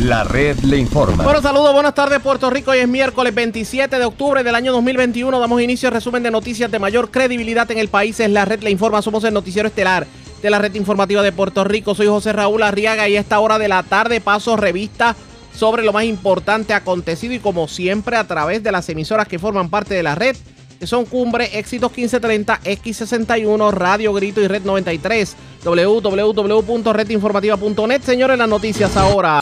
La red le informa. Bueno, saludos, buenas tardes Puerto Rico. Hoy es miércoles 27 de octubre del año 2021. Damos inicio al resumen de noticias de mayor credibilidad en el país. Es la red le informa. Somos el noticiero estelar de la red informativa de Puerto Rico. Soy José Raúl Arriaga y a esta hora de la tarde paso revista sobre lo más importante acontecido y como siempre a través de las emisoras que forman parte de la red que son Cumbre, Éxitos 1530, X61, Radio Grito y Red 93. www.redinformativa.net. Señores, las noticias ahora.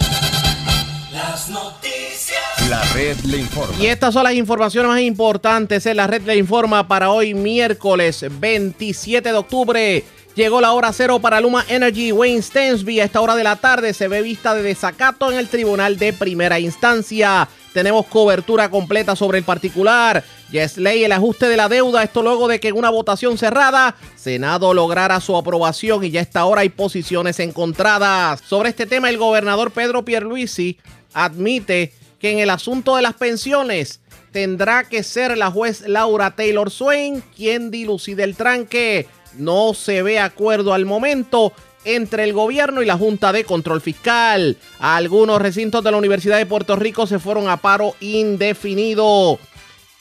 Las noticias. La red le informa. Y estas son las informaciones más importantes en la red le informa para hoy miércoles 27 de octubre. Llegó la hora cero para Luma Energy. Wayne Stensby a esta hora de la tarde se ve vista de desacato en el tribunal de primera instancia. Tenemos cobertura completa sobre el particular. Yes ley el ajuste de la deuda. Esto luego de que en una votación cerrada, Senado lograra su aprobación y ya a esta hora hay posiciones encontradas. Sobre este tema, el gobernador Pedro Pierluisi admite que en el asunto de las pensiones tendrá que ser la juez Laura Taylor Swain quien dilucide el tranque. No se ve acuerdo al momento entre el gobierno y la Junta de Control Fiscal. Algunos recintos de la Universidad de Puerto Rico se fueron a paro indefinido.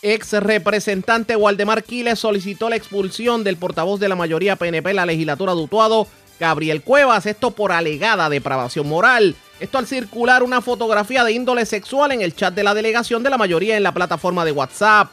Ex representante Waldemar Quiles solicitó la expulsión del portavoz de la mayoría PNP en la legislatura de Utuado, Gabriel Cuevas, esto por alegada depravación moral. Esto al circular una fotografía de índole sexual en el chat de la delegación de la mayoría en la plataforma de WhatsApp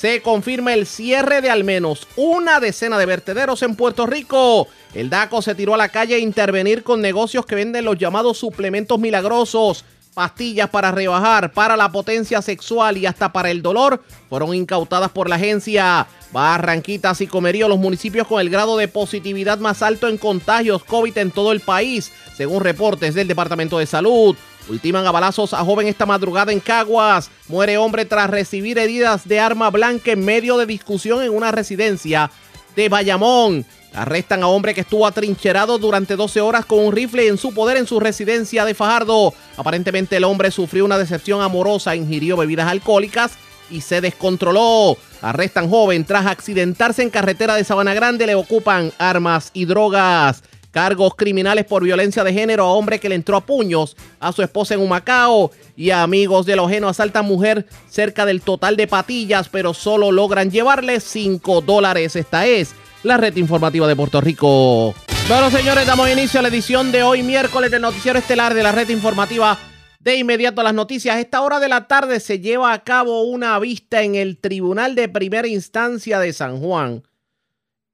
se confirma el cierre de al menos una decena de vertederos en Puerto Rico. El DACO se tiró a la calle a intervenir con negocios que venden los llamados suplementos milagrosos. Pastillas para rebajar, para la potencia sexual y hasta para el dolor fueron incautadas por la agencia. Barranquitas y Comerío, los municipios con el grado de positividad más alto en contagios COVID en todo el país, según reportes del Departamento de Salud. Ultiman a balazos a joven esta madrugada en Caguas. Muere hombre tras recibir heridas de arma blanca en medio de discusión en una residencia de Bayamón. Arrestan a hombre que estuvo atrincherado durante 12 horas con un rifle en su poder en su residencia de Fajardo. Aparentemente el hombre sufrió una decepción amorosa, ingirió bebidas alcohólicas y se descontroló. Arrestan joven tras accidentarse en carretera de Sabana Grande, le ocupan armas y drogas. Cargos criminales por violencia de género a hombre que le entró a puños a su esposa en Humacao. Y amigos de Lojeno asaltan mujer cerca del total de patillas, pero solo logran llevarle 5 dólares. Esta es la red informativa de Puerto Rico. Bueno, señores, damos inicio a la edición de hoy, miércoles, del Noticiero Estelar de la red informativa. De inmediato a las noticias. A esta hora de la tarde se lleva a cabo una vista en el Tribunal de Primera Instancia de San Juan,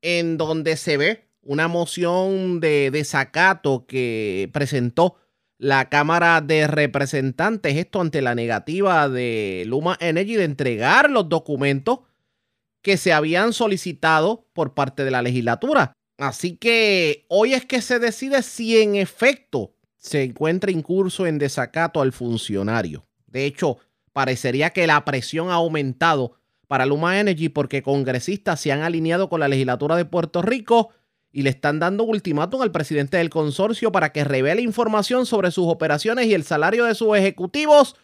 en donde se ve una moción de desacato que presentó la Cámara de Representantes, esto ante la negativa de Luma Energy de entregar los documentos que se habían solicitado por parte de la legislatura. Así que hoy es que se decide si en efecto se encuentra incurso en desacato al funcionario. De hecho, parecería que la presión ha aumentado para Luma Energy porque congresistas se han alineado con la legislatura de Puerto Rico y le están dando ultimátum al presidente del consorcio para que revele información sobre sus operaciones y el salario de sus ejecutivos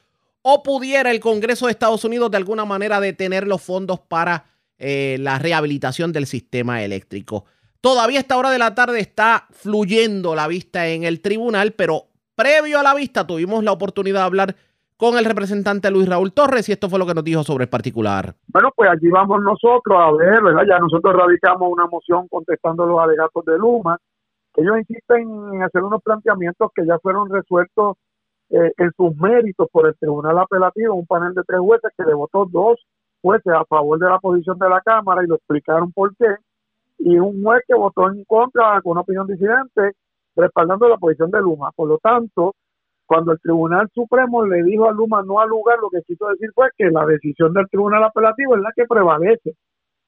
o pudiera el Congreso de Estados Unidos de alguna manera detener los fondos para eh, la rehabilitación del sistema eléctrico. Todavía a esta hora de la tarde está fluyendo la vista en el tribunal, pero previo a la vista tuvimos la oportunidad de hablar con el representante Luis Raúl Torres y esto fue lo que nos dijo sobre el particular. Bueno, pues allí vamos nosotros a ver, ¿verdad? Ya nosotros radicamos una moción contestando los alegatos de Luma. Ellos insisten en hacer unos planteamientos que ya fueron resueltos eh, en sus méritos por el Tribunal Apelativo, un panel de tres jueces que le votó dos jueces a favor de la posición de la Cámara y lo explicaron por qué, y un juez que votó en contra con una opinión disidente respaldando la posición de Luma. Por lo tanto, cuando el Tribunal Supremo le dijo a Luma no al lugar, lo que quiso decir fue que la decisión del Tribunal Apelativo es la que prevalece.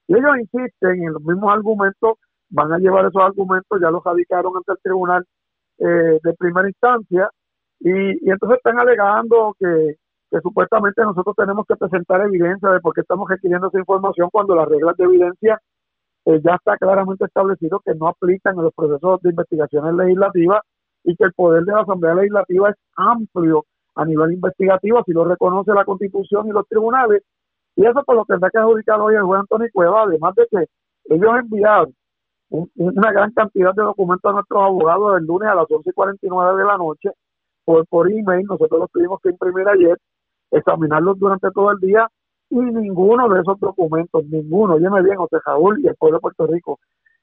Y ellos insisten en los mismos argumentos, van a llevar esos argumentos, ya los radicaron ante el Tribunal eh, de primera instancia, y, entonces están alegando que, supuestamente nosotros tenemos que presentar evidencia de por qué estamos requiriendo esa información cuando las reglas de evidencia eh, ya está claramente establecido que no aplican en los procesos de investigaciones legislativas y que el poder de la Asamblea Legislativa es amplio a nivel investigativo, así lo reconoce la Constitución y los tribunales, y eso por lo tendrá que adjudicar hoy el juez Antonio Cueva, además de que ellos enviaron una gran cantidad de documentos a nuestros abogados el lunes a las 11 y 49 de la noche, por, por email, nosotros los tuvimos que imprimir ayer, examinarlos durante todo el día y ninguno de esos documentos, ninguno, me bien, José Raúl y el pueblo de Puerto Rico,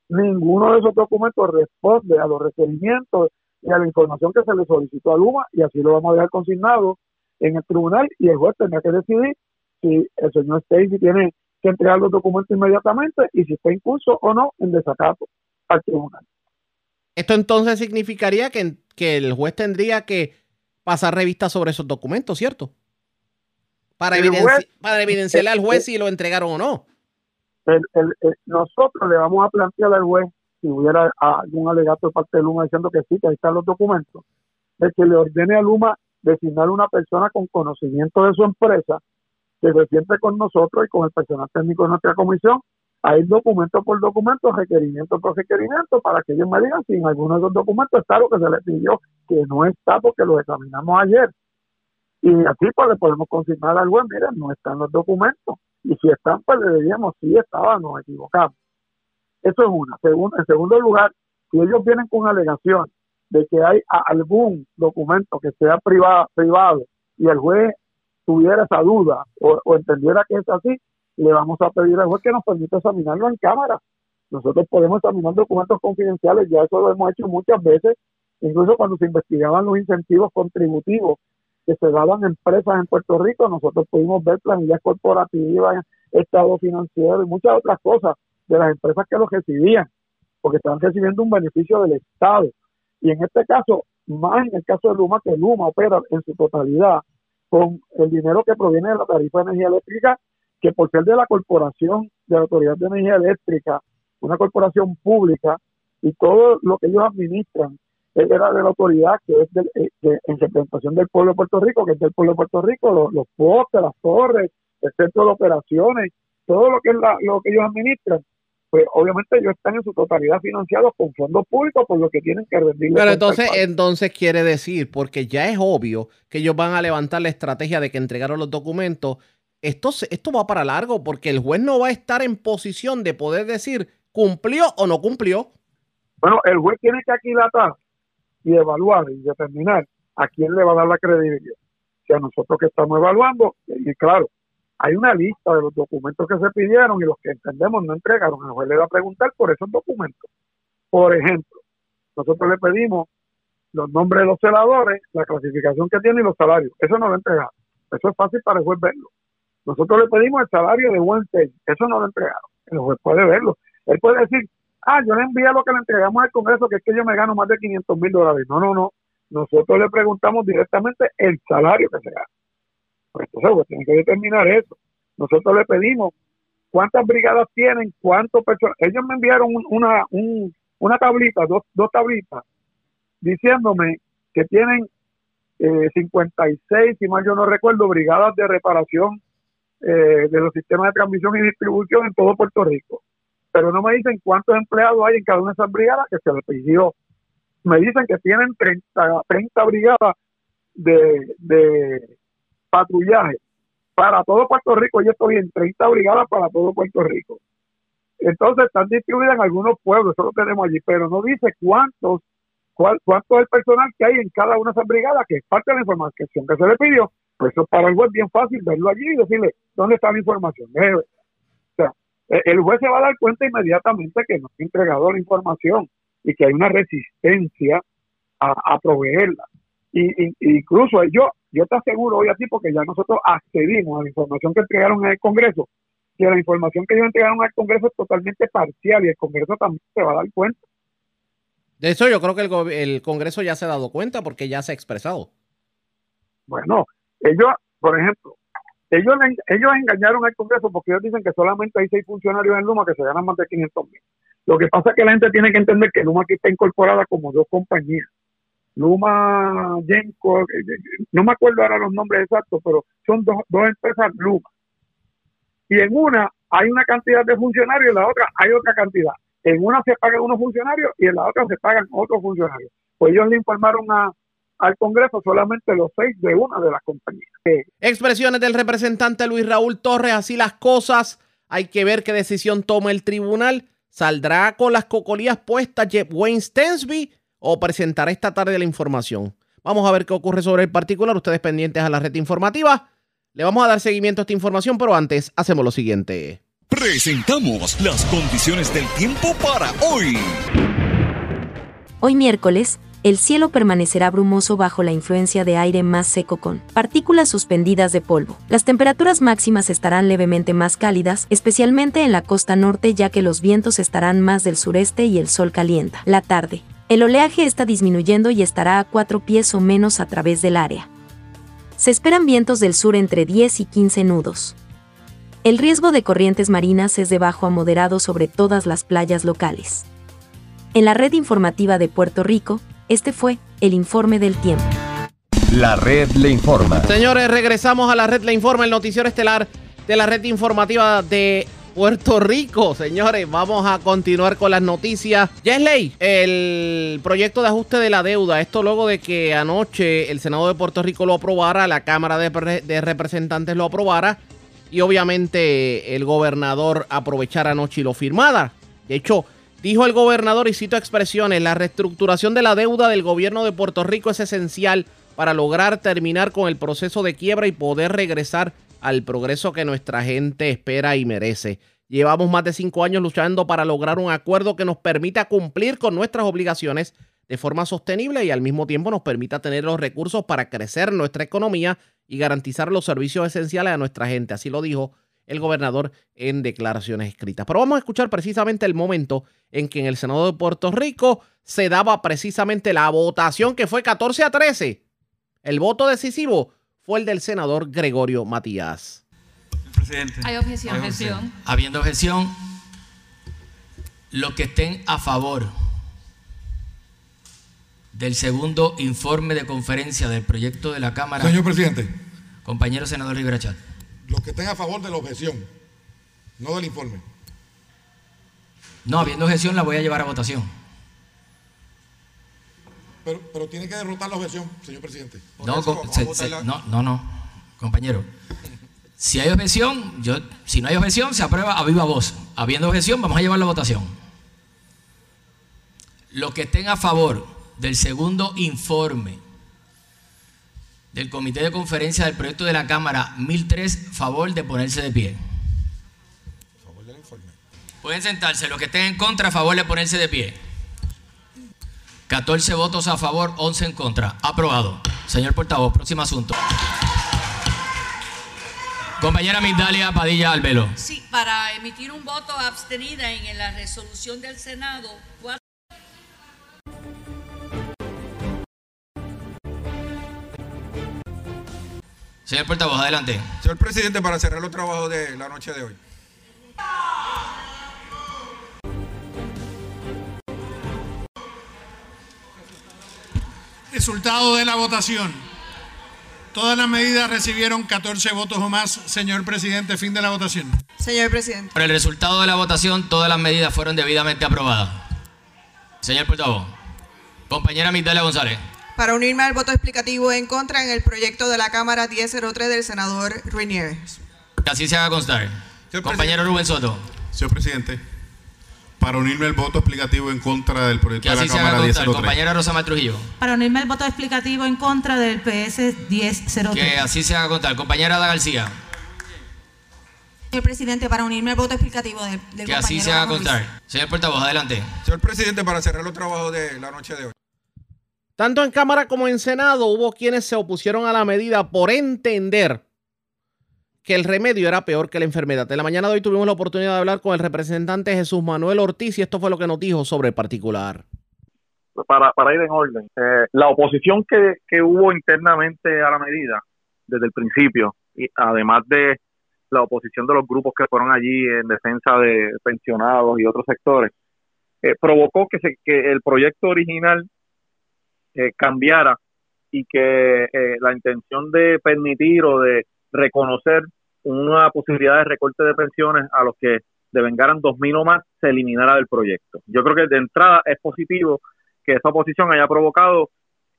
ninguno de esos documentos responde a los requerimientos y a la información que se le solicitó a Luma y así lo vamos a dejar consignado en el tribunal y el juez tendrá que decidir si el señor Stacy tiene que entregar los documentos inmediatamente y si está en curso o no en desacato al tribunal. Esto entonces significaría que, que el juez tendría que pasar revista sobre esos documentos, ¿cierto? Para, para evidenciarle al juez si lo entregaron o no. nosotros le vamos a plantear al juez si hubiera algún alegato de parte de Luma diciendo que sí, que ahí están los documentos, de que le ordene a Luma designar una persona con conocimiento de su empresa que se siente con nosotros y con el personal técnico de nuestra comisión hay documento por documento, requerimiento por requerimiento, para que ellos me digan si en alguno de esos documentos está lo que se les pidió, que no está porque lo examinamos ayer. Y así pues le podemos confirmar al juez, miren, no están los documentos. Y si están, pues le diríamos, sí estaba, nos equivocamos. Eso es una. en segundo lugar, si ellos vienen con alegación de que hay algún documento que sea privado, y el juez tuviera esa duda o, o entendiera que es así, le vamos a pedir al juez que nos permita examinarlo en cámara. Nosotros podemos examinar documentos confidenciales, ya eso lo hemos hecho muchas veces, incluso cuando se investigaban los incentivos contributivos que se daban a empresas en Puerto Rico, nosotros pudimos ver planillas corporativas, estado financiero y muchas otras cosas de las empresas que los recibían, porque estaban recibiendo un beneficio del Estado. Y en este caso, más en el caso de Luma, que Luma opera en su totalidad con el dinero que proviene de la tarifa de energía eléctrica que por ser de la corporación de la Autoridad de Energía Eléctrica, una corporación pública, y todo lo que ellos administran era de la autoridad que es eh, en representación del pueblo de Puerto Rico, que es del pueblo de Puerto Rico, los, los postes, las torres, el centro de operaciones, todo lo que es lo que ellos administran, pues obviamente ellos están en su totalidad financiados con fondos públicos por lo que tienen que rendir. Pero entonces, entonces quiere decir, porque ya es obvio que ellos van a levantar la estrategia de que entregaron los documentos esto, esto va para largo porque el juez no va a estar en posición de poder decir cumplió o no cumplió. Bueno, el juez tiene que aquilatar y evaluar y determinar a quién le va a dar la credibilidad. Si a nosotros que estamos evaluando, y claro, hay una lista de los documentos que se pidieron y los que entendemos no entregaron. El juez le va a preguntar por esos documentos. Por ejemplo, nosotros le pedimos los nombres de los celadores, la clasificación que tienen y los salarios. Eso no lo entregado. Eso es fácil para el juez verlo. Nosotros le pedimos el salario de buen Eso no lo entregaron. El juez puede verlo. Él puede decir, ah, yo le envié lo que le entregamos al Congreso, que es que yo me gano más de 500 mil dólares. No, no, no. Nosotros le preguntamos directamente el salario que se gana. Pues entonces, pues, tienen que determinar eso. Nosotros le pedimos cuántas brigadas tienen, cuántos personas. Ellos me enviaron una, una tablita, dos, dos tablitas, diciéndome que tienen eh, 56, si mal yo no recuerdo, brigadas de reparación eh, de los sistemas de transmisión y distribución en todo Puerto Rico. Pero no me dicen cuántos empleados hay en cada una de esas brigadas que se les pidió. Me dicen que tienen 30, 30 brigadas de, de patrullaje para todo Puerto Rico. Yo estoy en 30 brigadas para todo Puerto Rico. Entonces están distribuidas en algunos pueblos, eso lo tenemos allí, pero no dice cuántos, cuál, cuánto es el personal que hay en cada una de esas brigadas, que es parte de la información que se le pidió, pues eso para el juez es bien fácil verlo allí y decirle, ¿dónde está la información? O sea, e, el juez se va a dar cuenta inmediatamente que no ha entregado la información y que hay una resistencia a, proveerla. Y, incluso yo, yo te aseguro hoy a ti, porque ya nosotros accedimos a la información que entregaron en el Congreso, que la información que ellos entregaron al Congreso es totalmente parcial y el Congreso también se va a dar cuenta. De eso yo creo que el, el Congreso ya se ha dado cuenta porque ya se ha expresado. Bueno, ellos, por ejemplo, ellos, ellos engañaron al Congreso porque ellos dicen que solamente hay seis funcionarios en Luma que se ganan más de 500 mil. Lo que pasa es que la gente tiene que entender que Luma aquí está incorporada como dos compañías. Luma, Genco, eh, eh, no me acuerdo ahora los nombres exactos, pero son dos, dos empresas Luma. Y en una hay una cantidad de funcionarios y en la otra hay otra cantidad. En una se pagan unos funcionarios y en la otra se pagan otros funcionarios. Pues ellos le informaron al Congreso solamente los seis de una de las compañías. Expresiones del representante Luis Raúl Torres, así las cosas. Hay que ver qué decisión toma el tribunal. ¿Saldrá con las cocolías puestas Jeff Wayne Stensby o presentará esta tarde la información? Vamos a ver qué ocurre sobre el particular. Ustedes pendientes a la red informativa. Le vamos a dar seguimiento a esta información, pero antes hacemos lo siguiente. Presentamos las condiciones del tiempo para hoy. Hoy miércoles, el cielo permanecerá brumoso bajo la influencia de aire más seco con partículas suspendidas de polvo. Las temperaturas máximas estarán levemente más cálidas, especialmente en la costa norte ya que los vientos estarán más del sureste y el sol calienta. La tarde. El oleaje está disminuyendo y estará a 4 pies o menos a través del área. Se esperan vientos del sur entre 10 y 15 nudos. El riesgo de corrientes marinas es de bajo a moderado sobre todas las playas locales. En la red informativa de Puerto Rico, este fue el informe del tiempo. La red le informa. Señores, regresamos a la red le informa, el noticiero estelar de la red informativa de Puerto Rico. Señores, vamos a continuar con las noticias. Ya es ley el proyecto de ajuste de la deuda. Esto luego de que anoche el Senado de Puerto Rico lo aprobara, la Cámara de, Representantes lo aprobara y obviamente el gobernador aprovechara anoche y lo firmara. De hecho, Dijo el gobernador, y cito expresiones, la reestructuración de la deuda del gobierno de Puerto Rico es esencial para lograr terminar con el proceso de quiebra y poder regresar al progreso que nuestra gente espera y merece. Llevamos más de cinco años luchando para lograr un acuerdo que nos permita cumplir con nuestras obligaciones de forma sostenible y al mismo tiempo nos permita tener los recursos para crecer nuestra economía y garantizar los servicios esenciales a nuestra gente. Así lo dijo el gobernador en declaraciones escritas. Pero vamos a escuchar precisamente el momento en que en el Senado de Puerto Rico se daba precisamente la votación que fue 14 a 13. El voto decisivo fue el del senador Gregorio Matías. Presidente. Hay objeción. objeción. Habiendo objeción, los que estén a favor del segundo informe de conferencia del proyecto de la Cámara. Señor presidente. Compañero senador Rivera Chat los que estén a favor de la objeción, no del informe. No, habiendo objeción la voy a llevar a votación. Pero, pero tiene que derrotar la objeción, señor presidente. No, no, no, no, compañero. Si hay objeción, yo, si no hay objeción, se aprueba a viva voz. Habiendo objeción, vamos a llevar la votación. Los que estén a favor del segundo informe del Comité de Conferencia del Proyecto de la Cámara 1003, favor de ponerse de pie. Favor del informe. Pueden sentarse, los que estén en contra, favor de ponerse de pie. 14 votos a favor, 11 en contra. Aprobado. Señor portavoz, próximo asunto. Compañera Migdalia Padilla Albelo. Sí, para emitir un voto abstenida en la resolución del Senado Señor portavoz, adelante. Señor presidente, para cerrar los trabajos de la noche de hoy. Resultado de la votación. Todas las medidas recibieron 14 votos o más. Señor presidente, fin de la votación. Señor presidente. Por el resultado de la votación, todas las medidas fueron debidamente aprobadas. Señor portavoz. Compañera Migdalia González para unirme al voto explicativo en contra en el proyecto de la Cámara 1003 del senador Ruinier. Que así se haga constar. Compañero Rubén Soto. Señor presidente, para unirme al voto explicativo en contra del proyecto de la Cámara 1003. Compañera Rosa Trujillo. Para unirme al voto explicativo en contra del PS 1003. Que así se haga constar. Compañera Ada García. Señor presidente, para unirme al voto explicativo del, del Que así se haga contar. Señor portavoz, adelante. Señor presidente, para cerrar los trabajos de la noche de hoy. Tanto en Cámara como en Senado hubo quienes se opusieron a la medida por entender que el remedio era peor que la enfermedad. En la mañana de hoy tuvimos la oportunidad de hablar con el representante Jesús Manuel Ortiz y esto fue lo que nos dijo sobre el particular. Para, para ir en orden, eh, la oposición que, que hubo internamente a la medida desde el principio, y además de la oposición de los grupos que fueron allí en defensa de pensionados y otros sectores, eh, provocó que, se, que el proyecto original eh, cambiara y que eh, la intención de permitir o de reconocer una posibilidad de recorte de pensiones a los que devengaran dos mil o más se eliminara del proyecto. Yo creo que de entrada es positivo que esa oposición haya provocado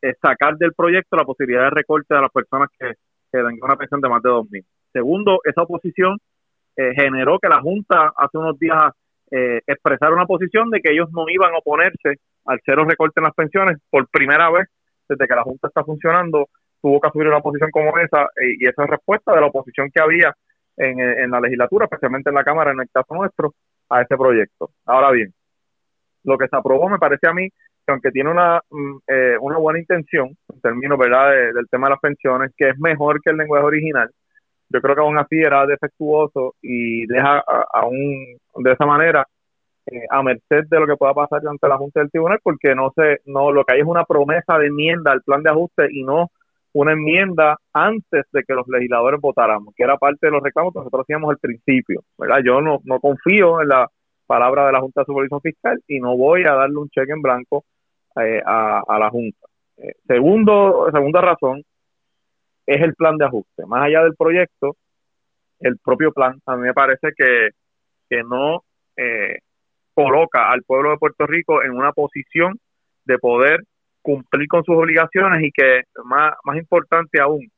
eh, sacar del proyecto la posibilidad de recorte a las personas que, que una pensión de más de dos mil. Segundo, esa oposición generó que la Junta hace unos días expresara una posición de que ellos no iban a oponerse al cero recorte en las pensiones, por primera vez desde que la Junta está funcionando, tuvo que asumir una posición como esa eh, y esa es respuesta de la oposición que había en, en, la legislatura, especialmente en la Cámara, en el caso nuestro, a este proyecto. Ahora bien, lo que se aprobó me parece a mí que aunque tiene una, mm, eh, una buena intención en términos ¿verdad? del tema de las pensiones, que es mejor que el lenguaje original, yo creo que aún así era defectuoso y deja aún de esa manera eh, a merced de lo que pueda pasar ante la Junta del Tribunal, porque no sé, no lo que hay es una promesa de enmienda al plan de ajuste y no una enmienda antes de que los legisladores votáramos, que era parte de los reclamos que nosotros hacíamos al principio, ¿verdad? Yo no, no confío en la palabra de la Junta de Supervisión Fiscal y no voy a darle un cheque en blanco eh, a, la Junta. Eh, segundo, segunda razón es el plan de ajuste. Más allá del proyecto, el propio plan a mí me parece que, que no eh, coloca al pueblo de Puerto Rico en una posición de poder cumplir con sus obligaciones y que, más, más importante aún,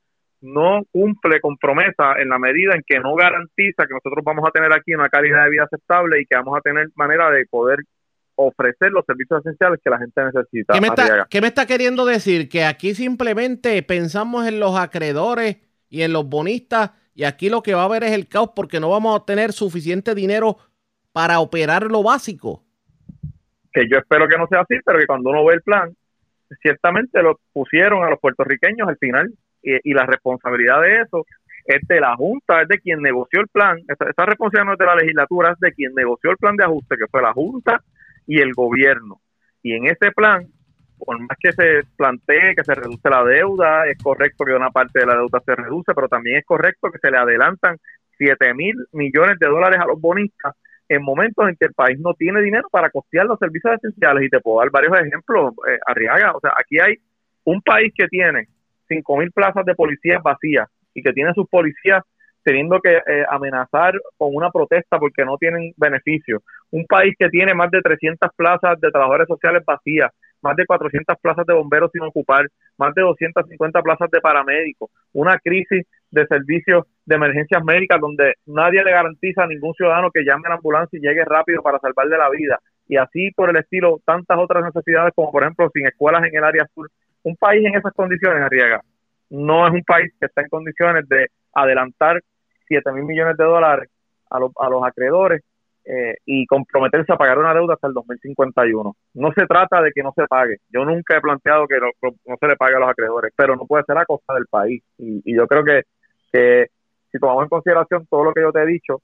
no cumple con promesa en la medida en que no garantiza que nosotros vamos a tener aquí una calidad de vida aceptable y que vamos a tener manera de poder ofrecer los servicios esenciales que la gente necesita. ¿Qué me, está, ¿Qué me está queriendo decir? Que aquí simplemente pensamos en los acreedores y en los bonistas y aquí lo que va a haber es el caos porque no vamos a tener suficiente dinero para operar lo básico. Que yo espero que no sea así, pero que cuando uno ve el plan, ciertamente lo pusieron a los puertorriqueños al final y, la responsabilidad de eso es de la Junta, es de quien negoció el plan, esta, esta responsabilidad no es de la legislatura, es de quien negoció el plan de ajuste, que fue la Junta y el gobierno. Y en ese plan, por más que se plantee que se reduce la deuda, es correcto que una parte de la deuda se reduce, pero también es correcto que se le adelantan 7 mil millones de dólares a los bonistas en momentos en que el país no tiene dinero para costear los servicios esenciales. Y te puedo dar varios ejemplos, eh, Arriaga. O sea, aquí hay un país que tiene 5 mil plazas de policías vacías y que tiene sus policías teniendo que eh, amenazar con una protesta porque no tienen beneficios. Un país que tiene más de 300 plazas de trabajadores sociales vacías, más de 400 plazas de bomberos sin ocupar, más de 250 plazas de paramédicos, una crisis de servicios de emergencias médicas donde nadie le garantiza a ningún ciudadano que llame a la ambulancia y llegue rápido para salvarle la vida. Y así por el estilo, tantas otras necesidades como por ejemplo sin escuelas en el área sur. Un país en esas condiciones, Arriaga, no es un país que está en condiciones de adelantar 7 mil millones de dólares a, a los acreedores eh, y comprometerse a pagar una deuda hasta el 2051. No se trata de que no se pague. Yo nunca he planteado que no, se le pague a los acreedores, pero no puede ser a costa del país. Y, yo creo que, que si tomamos en consideración todo lo que yo te he dicho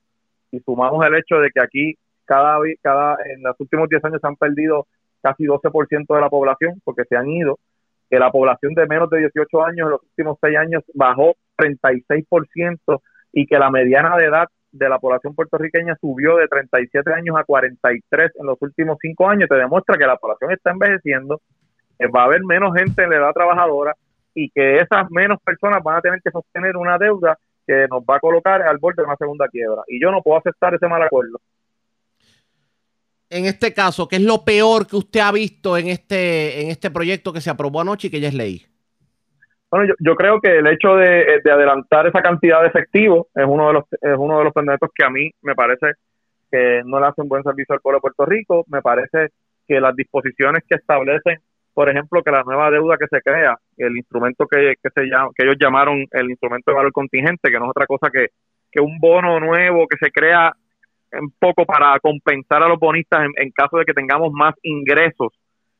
y sumamos el hecho de que aquí cada, cada en los últimos 10 años se han perdido casi 12% de la población porque se han ido, que la población de menos de 18 años en los últimos 6 años bajó 36% y que la mediana de edad de la población puertorriqueña subió de 37 años a 43 en los últimos cinco años, te demuestra que la población está envejeciendo, va a haber menos gente en la edad trabajadora y que esas menos personas van a tener que sostener una deuda que nos va a colocar al borde de una segunda quiebra. Y yo no puedo aceptar ese mal acuerdo. En este caso, ¿qué es lo peor que usted ha visto en este, en este proyecto que se aprobó anoche y que ya es ley? Bueno, yo, creo que el hecho de, adelantar esa cantidad de efectivo es uno de los es uno de los pendientes que a mí me parece que no le hacen buen servicio al pueblo de Puerto Rico. Me parece que las disposiciones que establecen, por ejemplo, que la nueva deuda que se crea, el instrumento que, que, se llama, que ellos llamaron el instrumento de valor contingente, que no es otra cosa que, que un bono nuevo que se crea un poco para compensar a los bonistas en, en caso de que tengamos más ingresos,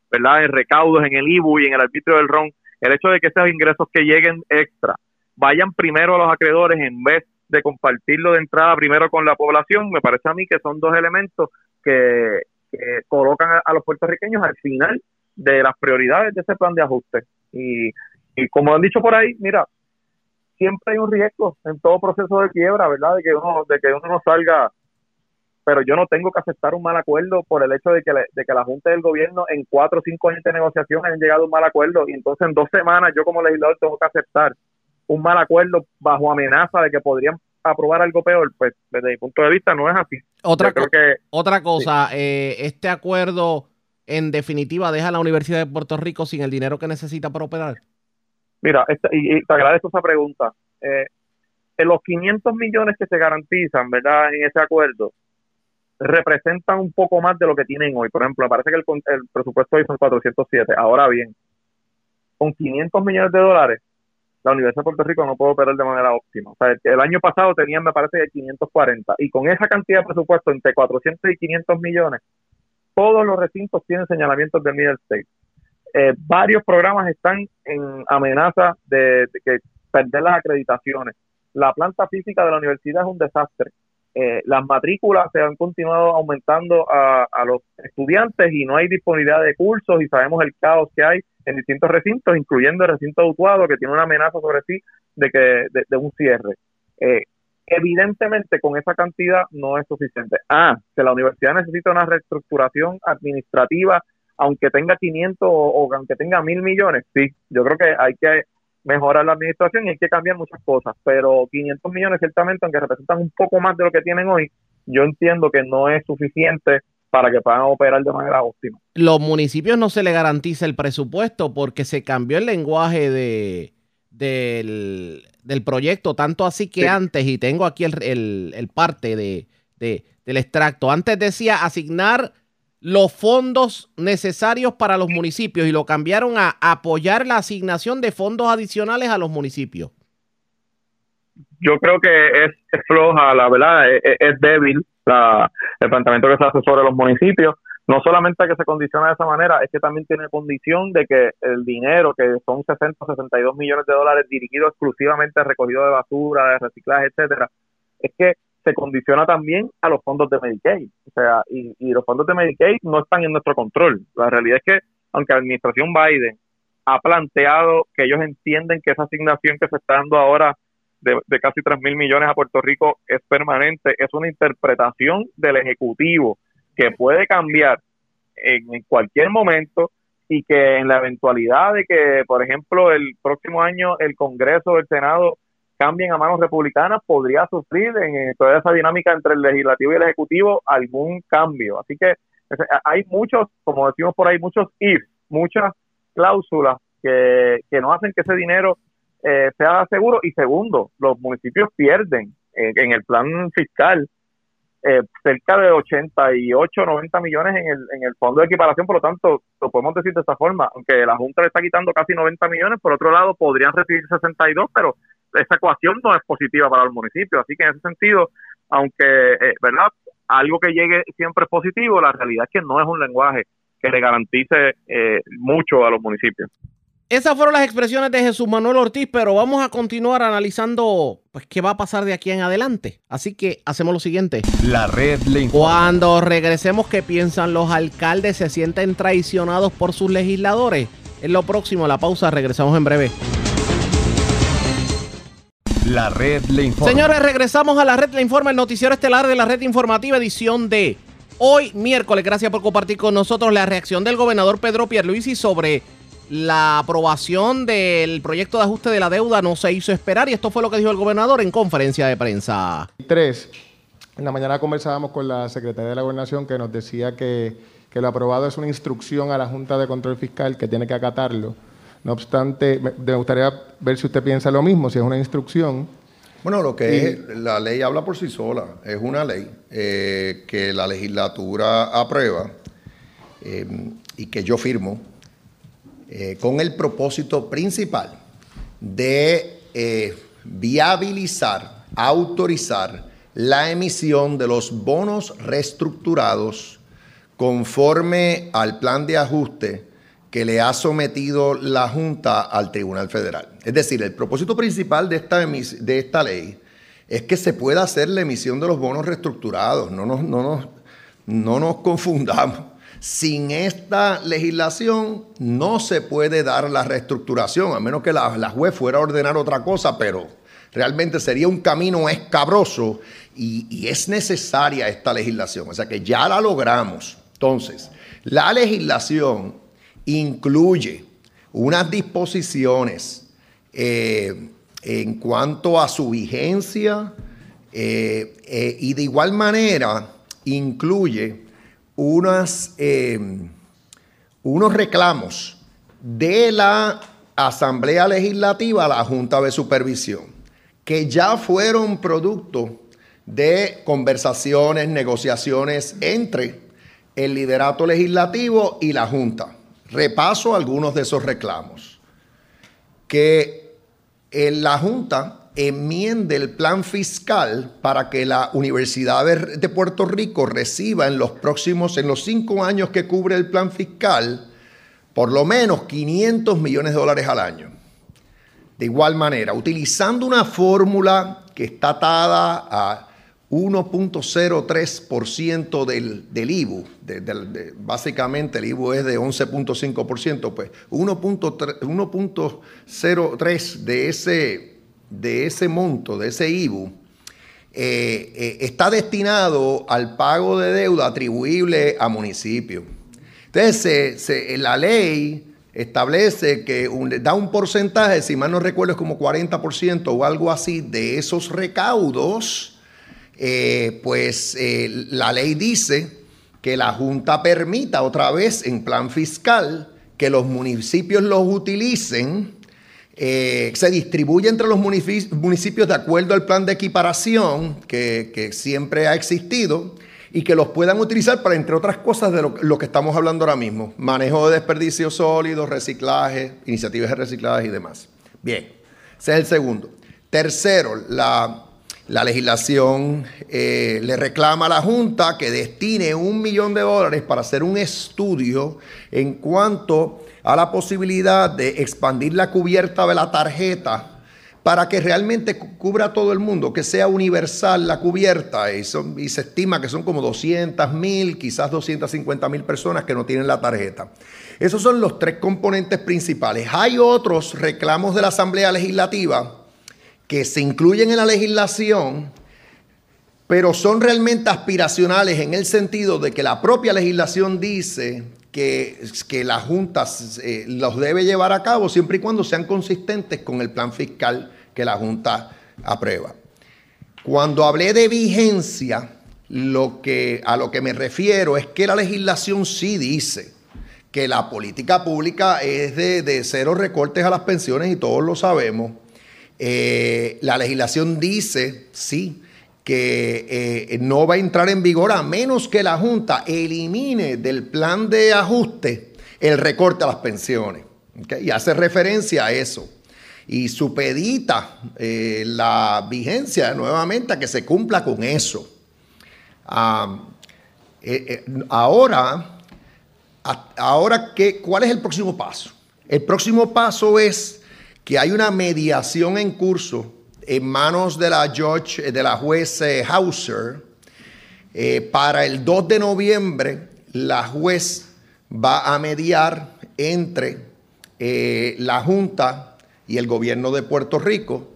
¿verdad? En recaudos en el IBU y en el arbitrio del RON el hecho de que esos ingresos que lleguen extra vayan primero a los acreedores en vez de compartirlo de entrada primero con la población, me parece a mí que son dos elementos que, colocan a, los puertorriqueños al final de las prioridades de ese plan de ajuste. Y, y como han dicho por ahí, mira, siempre hay un riesgo en todo proceso de quiebra, ¿verdad? De que uno, de que uno no salga pero yo no tengo que aceptar un mal acuerdo por el hecho de que, de que la Junta del Gobierno en cuatro o cinco años de negociación hayan llegado a un mal acuerdo y entonces en dos semanas yo como legislador tengo que aceptar un mal acuerdo bajo amenaza de que podrían aprobar algo peor, pues desde mi punto de vista no es así. Otra, que, otra cosa, eh, este acuerdo en definitiva deja la Universidad de Puerto Rico sin el dinero que necesita para operar. Mira, este, y, te agradezco esa pregunta. Eh, en los 500 millones que se garantizan, ¿verdad? En ese acuerdo, representan un poco más de lo que tienen hoy. Por ejemplo, me parece que el, el presupuesto hoy son 407. Ahora bien, con 500 millones de dólares, la Universidad de Puerto Rico no puede operar de manera óptima. O sea, el año pasado tenían, me parece, de 540. Y con esa cantidad de presupuesto, entre 400 y 500 millones, todos los recintos tienen señalamientos del Middle State. Eh, varios programas están en amenaza de, perder las acreditaciones. La planta física de la universidad es un desastre. Eh, las matrículas se han continuado aumentando a, los estudiantes y no hay disponibilidad de cursos y sabemos el caos que hay en distintos recintos, incluyendo el recinto Utuado, que tiene una amenaza sobre sí de, que, de, un cierre. Eh, evidentemente, con esa cantidad no es suficiente. Ah, que la universidad necesita una reestructuración administrativa, aunque tenga 500 o, aunque tenga mil millones, sí, yo creo que hay que mejorar la administración y hay que cambiar muchas cosas, pero 500 millones ciertamente, aunque representan un poco más de lo que tienen hoy, yo entiendo que no es suficiente para que puedan operar de manera óptima. Los municipios no se le garantiza el presupuesto porque se cambió el lenguaje de, del, proyecto, tanto así que antes, y tengo aquí el, el, parte de, del extracto, antes decía asignar los fondos necesarios para los municipios y lo cambiaron a apoyar la asignación de fondos adicionales a los municipios. Yo creo que es, floja, la verdad, es débil el planteamiento que se hace sobre los municipios, no solamente que se condiciona de esa manera, es que también tiene condición de que el dinero, que son 60 62 millones de dólares dirigidos exclusivamente a recogido de basura, de reciclaje, etcétera, es que se condiciona también a los fondos de Medicaid. O sea, y, los fondos de Medicaid no están en nuestro control. La realidad es que, aunque la administración Biden ha planteado que ellos entienden que esa asignación que se está dando ahora de, casi 3 mil millones a Puerto Rico es permanente, es una interpretación del Ejecutivo que puede cambiar en, cualquier momento y que en la eventualidad de que, por ejemplo, el próximo año el Congreso o el Senado cambien a manos republicanas, podría sufrir en toda esa dinámica entre el legislativo y el ejecutivo algún cambio. Así que hay muchos, como decimos por ahí, muchos if, muchas cláusulas que, que no hacen que ese dinero eh, sea seguro y segundo, los municipios pierden eh, en el plan fiscal eh, cerca de 88, 90 millones en el, en el fondo de equiparación, por lo tanto, lo podemos decir de esta forma, aunque la Junta le está quitando casi 90 millones, por otro lado podrían recibir 62, pero esa ecuación no es positiva para los municipios, así que en ese sentido, aunque, eh, ¿verdad? Algo que llegue siempre es positivo, la realidad es que no es un lenguaje que le garantice mucho a los municipios. Esas fueron las expresiones de Jesús Manuel Ortiz, pero vamos a continuar analizando pues, qué va a pasar de aquí en adelante. Así que hacemos lo siguiente. La red le Cuando regresemos, ¿qué piensan los alcaldes? ¿Se sienten traicionados por sus legisladores? En lo próximo, la pausa, regresamos en breve. La red le informa. Señores, regresamos a la red le informa, el noticiero estelar de la red informativa, edición de hoy, miércoles. Gracias por compartir con nosotros la reacción del gobernador Pedro Pierluisi sobre la aprobación del proyecto de ajuste de la deuda no se hizo esperar y esto fue lo que dijo el gobernador en conferencia de prensa. Tres, en la mañana conversábamos con la secretaria de la gobernación que nos decía que, lo aprobado es una instrucción a la Junta de Control Fiscal que tiene que acatarlo. No obstante, me gustaría ver si usted piensa lo mismo, si es una instrucción. Bueno, lo que es, la ley habla por sí sola, es una ley eh, que la legislatura aprueba eh, y que yo firmo eh, con el propósito principal de eh, viabilizar, autorizar la emisión de los bonos reestructurados conforme al plan de ajuste que le ha sometido la Junta al Tribunal Federal. Es decir, el propósito principal de esta, de esta ley es que se pueda hacer la emisión de los bonos reestructurados. No nos, no no nos confundamos. Sin esta legislación no se puede dar la reestructuración, a menos que la, juez fuera a ordenar otra cosa, pero realmente sería un camino escabroso y, y es necesaria esta legislación. O sea que ya la logramos. Entonces, la legislación incluye unas disposiciones eh, en cuanto a su vigencia eh, eh, y de igual manera incluye unas, em, unos reclamos de la Asamblea Legislativa a la Junta de Supervisión, que ya fueron producto de conversaciones, negociaciones entre el liderato legislativo y la Junta. Repaso algunos de esos reclamos. que eh, la Junta enmiende el plan fiscal para que la Universidad de, Puerto Rico reciba en los próximos, en los cinco años que cubre el plan fiscal, por lo menos 500 millones de dólares al año. De igual manera, utilizando una fórmula que está atada a 1.03% del, del IBU, básicamente el IBU es de 11.5%, pues 1.03 de ese, de ese monto, de ese IBU, eh, eh, está destinado al pago de deuda atribuible a municipios. Entonces, la ley establece que da un porcentaje, si mal no recuerdo es como 40% o algo así, de esos recaudos, eh, pues la ley dice que la Junta permita otra vez en plan fiscal que los municipios los utilicen, eh, se distribuye entre los municipios de acuerdo al plan de equiparación que, siempre ha existido y que los puedan utilizar para, entre otras cosas, de lo, que estamos hablando ahora mismo. Manejo de desperdicios sólidos, reciclaje, iniciativas de reciclaje y demás. Bien, ese es el segundo. Tercero, la, legislación eh, le reclama a la Junta que destine un millón de dólares para hacer un estudio en cuanto a la posibilidad de expandir la cubierta de la tarjeta para que realmente cubra a todo el mundo, que sea universal la cubierta. Y, se estima que son como 200 mil, quizás 250 mil personas que no tienen la tarjeta. Esos son los tres componentes principales. Hay otros reclamos de la Asamblea Legislativa que se incluyen en la legislación, pero son realmente aspiracionales en el sentido de que la propia legislación dice que, que la Junta eh, los debe llevar a cabo siempre y cuando sean consistentes con el plan fiscal que la Junta aprueba. Cuando hablé de vigencia, lo que, a lo que me refiero es que la legislación sí dice que la política pública es de, cero recortes a las pensiones y todos lo sabemos. Eh, la legislación dice, sí, que eh, no va a entrar en vigor a menos que la Junta elimine del plan de ajuste el recorte a las pensiones. Y hace referencia a eso. Y supedita eh, la vigencia nuevamente a que se cumpla con eso. Eh, ahora, ahora ¿cuál es el próximo paso? El próximo paso es que hay una mediación en curso en manos de la, judge, de la juez eh, Hauser. Eh, para el 2 de noviembre, la juez va a mediar entre eh, la Junta y el gobierno de Puerto Rico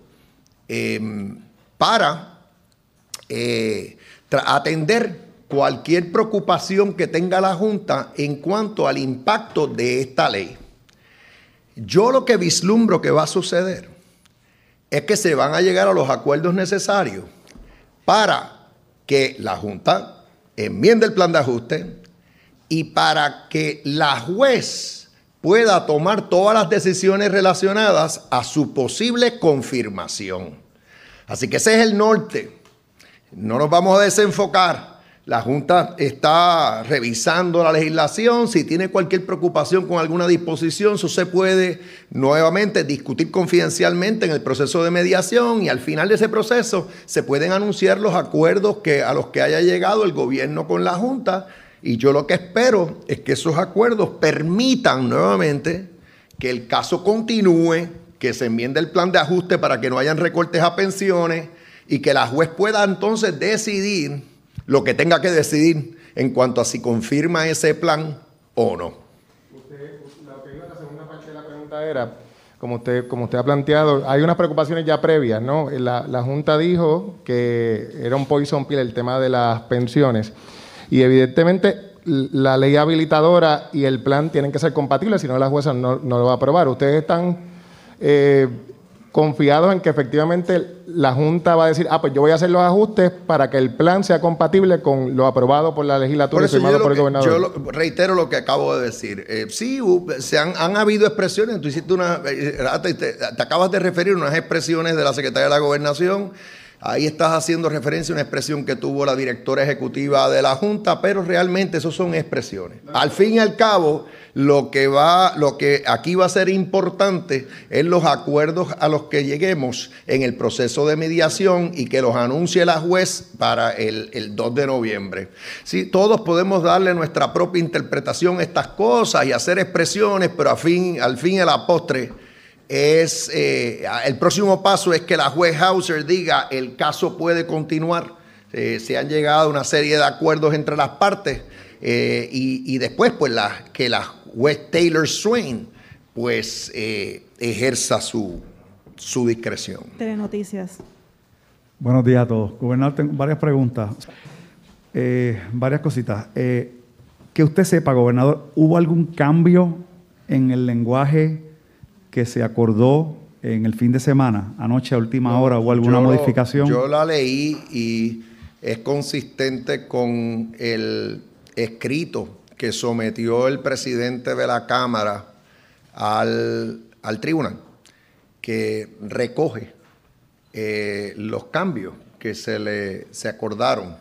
em, para atender cualquier preocupación que tenga la Junta en cuanto al impacto de esta ley. Yo lo que vislumbro que va a suceder es que se van a llegar a los acuerdos necesarios para que la Junta enmiende el plan de ajuste y para que la juez pueda tomar todas las decisiones relacionadas a su posible confirmación. Así que ese es el norte. No nos vamos a desenfocar la Junta está revisando la legislación. Si tiene cualquier preocupación con alguna disposición, eso se puede nuevamente discutir confidencialmente en el proceso de mediación y al final de ese proceso se pueden anunciar los acuerdos que, a los que haya llegado el gobierno con la Junta. Y yo lo que espero es que esos acuerdos permitan nuevamente que el caso continúe, que se enmiende el plan de ajuste para que no hayan recortes a pensiones y que la juez pueda entonces decidir lo que tenga que decidir en cuanto a si confirma ese plan o no. Usted, lo que iba a la segunda parte de la pregunta era, como usted, como usted ha planteado, hay unas preocupaciones ya previas, ¿no? La, la Junta dijo que era un poison pill el tema de las pensiones y evidentemente la ley habilitadora y el plan tienen que ser compatibles, si no la jueza no, no lo va a aprobar. Ustedes están eh, confiados en que efectivamente la Junta va a decir, ah, pues yo voy a hacer los ajustes para que el plan sea compatible con lo aprobado por la legislatura y firmado por el gobernador. Yo reitero lo que acabo de decir. Eh, sí, se han, han, habido expresiones, tú hiciste una, eh, te, te, acabas de referir unas expresiones de la Secretaría de la Gobernación Ahí estás haciendo referencia a una expresión que tuvo la directora ejecutiva de la Junta, pero realmente eso son expresiones. Al fin y al cabo, lo que va, lo que aquí va a ser importante es los acuerdos a los que lleguemos en el proceso de mediación y que los anuncie la juez para el, el 2 de noviembre. Sí, todos podemos darle nuestra propia interpretación a estas cosas y hacer expresiones, pero al fin, al fin y a la postre es eh, el próximo paso es que la juez Hauser diga el caso puede continuar. Eh, se han llegado a una serie de acuerdos entre las partes eh, y, después pues la, que la juez Taylor Swain pues ejerza su, su discreción. Telenoticias. Buenos días a todos. Gobernador, tengo varias preguntas, varias cositas. que usted sepa, gobernador, ¿hubo algún cambio en el lenguaje que se acordó en el fin de semana, anoche a última hora, o alguna modificación? Yo la leí y es consistente con el escrito que sometió el presidente de la Cámara al, tribunal, que recoge eh, los cambios que se le se acordaron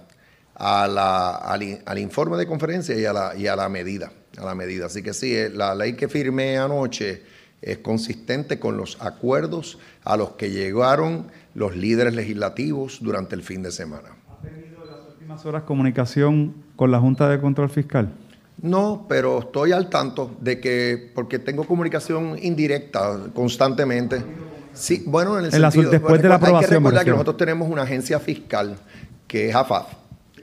a la, al, informe de conferencia y a la, y a la medida. A la medida. Así que sí, eh, la ley que firmé anoche es consistente con los acuerdos a los que llegaron los líderes legislativos durante el fin de semana. ¿Ha tenido en las últimas horas comunicación con la Junta de Control Fiscal? No, pero estoy al tanto de que, porque tengo comunicación indirecta constantemente. Sí, bueno, en el sentido, después de la aprobación. Hay que recordar que nosotros tenemos una agencia fiscal que es AFAF,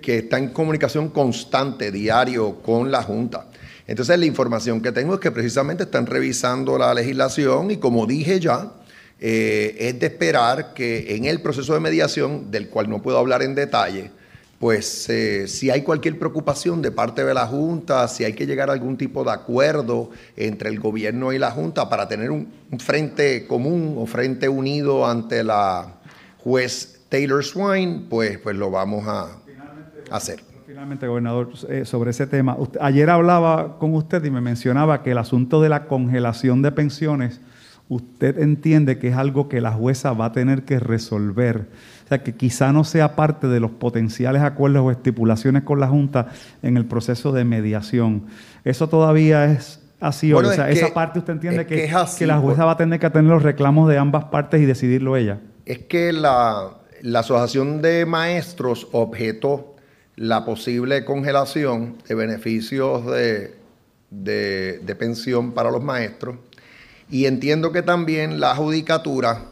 que está en comunicación constante, diario, con la Junta. Entonces la información que tengo es que precisamente están revisando la legislación y como dije ya, eh, es de esperar que en el proceso de mediación, del cual no puedo hablar en detalle, pues eh, si hay cualquier preocupación de parte de la Junta, si hay que llegar a algún tipo de acuerdo entre el gobierno y la Junta para tener un, frente común o frente unido ante la juez Taylor Swine, pues, pues lo vamos a hacer. Finalmente, gobernador, eh, sobre ese tema, ayer hablaba con usted y me mencionaba que el asunto de la congelación de pensiones, usted entiende que es algo que la jueza va a tener que resolver. O sea, que quizá no sea parte de los potenciales acuerdos o estipulaciones con la Junta en el proceso de mediación. Eso todavía es así. o sea, esa parte usted entiende que, que, la jueza va a tener que tener los reclamos de ambas partes y decidirlo ella. Es que la, la Asociación de Maestros objetó la posible congelación de beneficios de, de, pensión para los maestros. Y entiendo que también la judicatura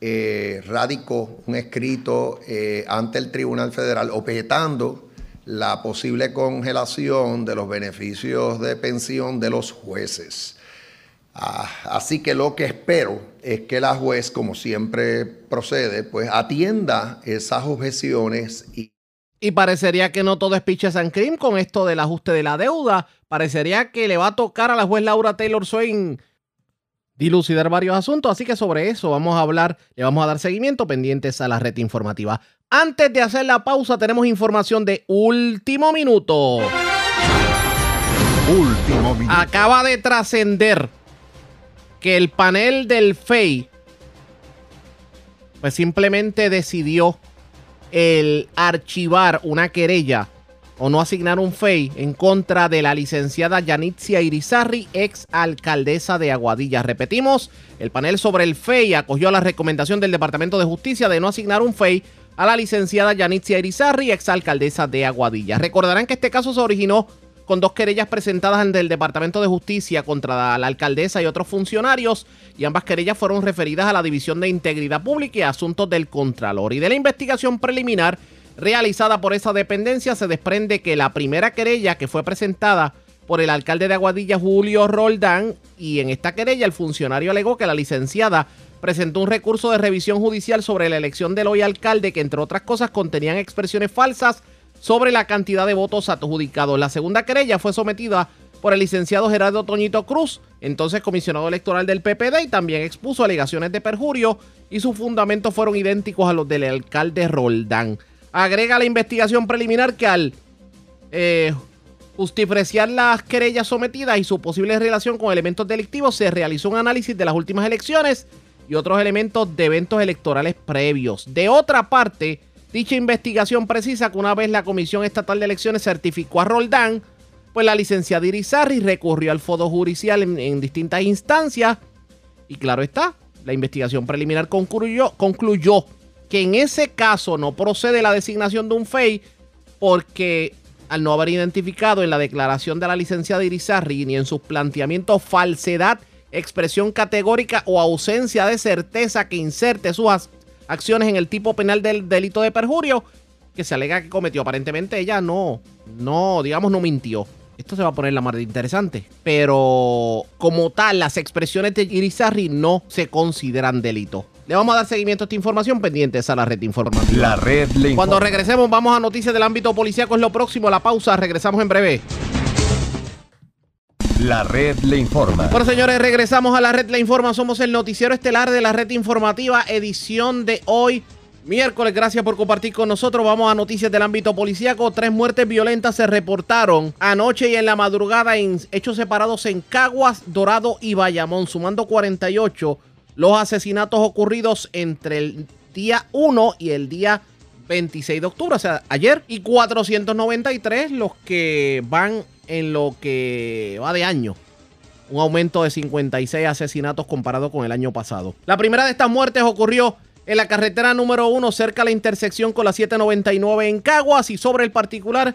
eh, radicó un escrito eh, ante el Tribunal Federal objetando la posible congelación de los beneficios de pensión de los jueces. Ah, así que lo que espero es que la juez, como siempre procede, pues atienda esas objeciones y y parecería que no todo es pitches and cream con esto del ajuste de la deuda. Parecería que le va a tocar a la juez Laura Taylor Swain dilucidar varios asuntos. Así que sobre eso vamos a hablar, le vamos a dar seguimiento pendientes a la red informativa. Antes de hacer la pausa, tenemos información de último minuto. Último minuto. Acaba de trascender que el panel del FEI pues simplemente decidió el archivar una querella o no asignar un FEI en contra de la licenciada Yanitzia Irizarri, ex alcaldesa de Aguadilla. Repetimos, el panel sobre el FEI acogió la recomendación del Departamento de Justicia de no asignar un FEI a la licenciada Yanitzia Irizarri, ex alcaldesa de Aguadilla. Recordarán que este caso se originó con dos querellas presentadas ante el Departamento de Justicia contra la alcaldesa y otros funcionarios, y ambas querellas fueron referidas a la División de Integridad Pública y Asuntos del Contralor. Y de la investigación preliminar realizada por esa dependencia se desprende que la primera querella que fue presentada por el alcalde de Aguadilla, Julio Roldán, y en esta querella el funcionario alegó que la licenciada presentó un recurso de revisión judicial sobre la elección del hoy alcalde que entre otras cosas contenían expresiones falsas sobre la cantidad de votos adjudicados. La segunda querella fue sometida por el licenciado Gerardo Toñito Cruz, entonces comisionado electoral del PPD, y también expuso alegaciones de perjurio y sus fundamentos fueron idénticos a los del alcalde Roldán. Agrega la investigación preliminar que al eh, las querellas sometidas y su posible relación con elementos delictivos, se realizó un análisis de las últimas elecciones y otros elementos de eventos electorales previos. De otra parte, dicha investigación precisa que una vez la Comisión Estatal de Elecciones certificó a Roldán, pues la licenciada Irizarry recurrió al fodo judicial en, distintas instancias. Y claro está, la investigación preliminar concluyó, concluyó que en ese caso no procede la designación de un FEI porque al no haber identificado en la declaración de la licenciada Irizarry ni en sus planteamientos falsedad, expresión categórica o ausencia de certeza que inserte sus acciones en el tipo penal del delito de perjurio que se alega que cometió. Aparentemente ella no, no, digamos, no mintió. Esto se va a poner la más interesante. Pero como tal, las expresiones de Irizarry no se consideran delito. Le vamos a dar seguimiento a esta información pendientes a la red informativa. La red le Cuando regresemos, vamos a noticias del ámbito policíaco. Es lo próximo. La pausa. Regresamos en breve. La red le informa. Bueno, señores, regresamos a la red le informa. Somos el noticiero estelar de la red informativa, edición de hoy, miércoles. Gracias por compartir con nosotros. Vamos a noticias del ámbito policíaco. Tres muertes violentas se reportaron anoche y en la madrugada en hechos separados en Caguas, Dorado y Bayamón, sumando 48 los asesinatos ocurridos entre el día 1 y el día 26 de octubre, o sea, ayer, y 493 los que van en lo que va de año. Un aumento de 56 asesinatos comparado con el año pasado. La primera de estas muertes ocurrió en la carretera número 1 cerca de la intersección con la 799 en Caguas y sobre el particular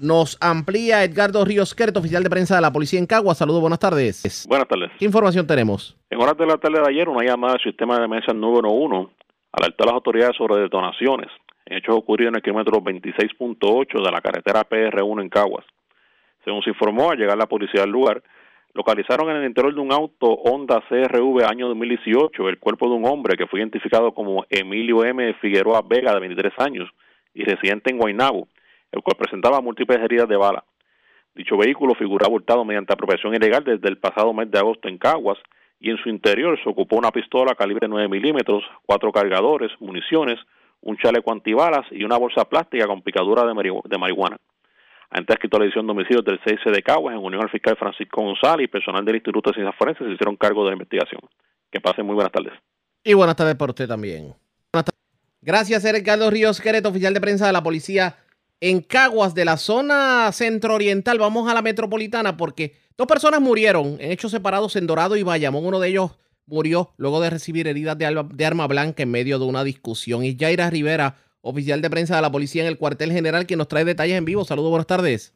nos amplía Edgardo Ríos Queret, oficial de prensa de la policía en Caguas. Saludos, buenas tardes. Buenas tardes. ¿Qué información tenemos? En horas de la tarde de ayer, una llamada del sistema de emergencia número 1 alertó a las autoridades sobre detonaciones hechos ocurridos en el kilómetro 26.8 de la carretera PR1 en Caguas. Según se informó, al llegar la policía al lugar, localizaron en el interior de un auto Honda CRV año 2018 el cuerpo de un hombre que fue identificado como Emilio M. Figueroa Vega, de 23 años, y residente en Guaynabo, el cual presentaba múltiples heridas de bala. Dicho vehículo figura abultado mediante apropiación ilegal desde el pasado mes de agosto en Caguas y en su interior se ocupó una pistola calibre 9 milímetros, cuatro cargadores, municiones, un chaleco antibalas y una bolsa plástica con picadura de, marihuana. Ante escrito la edición de homicidios del 6 de Caguas, en unión al fiscal Francisco González y personal del Instituto de Ciencias Forenses, se hicieron cargo de la investigación. Que pasen muy buenas tardes. Y buenas tardes para usted también. Gracias, Ricardo Ríos Quereto, oficial de prensa de la Policía en Caguas, de la zona centro-oriental. Vamos a la metropolitana porque dos personas murieron en hechos separados en Dorado y Bayamón. Uno de ellos murió luego de recibir heridas de, arma blanca en medio de una discusión. Y Jaira Rivera, oficial de prensa de la policía en el cuartel general, que nos trae detalles en vivo. Saludos, buenas tardes.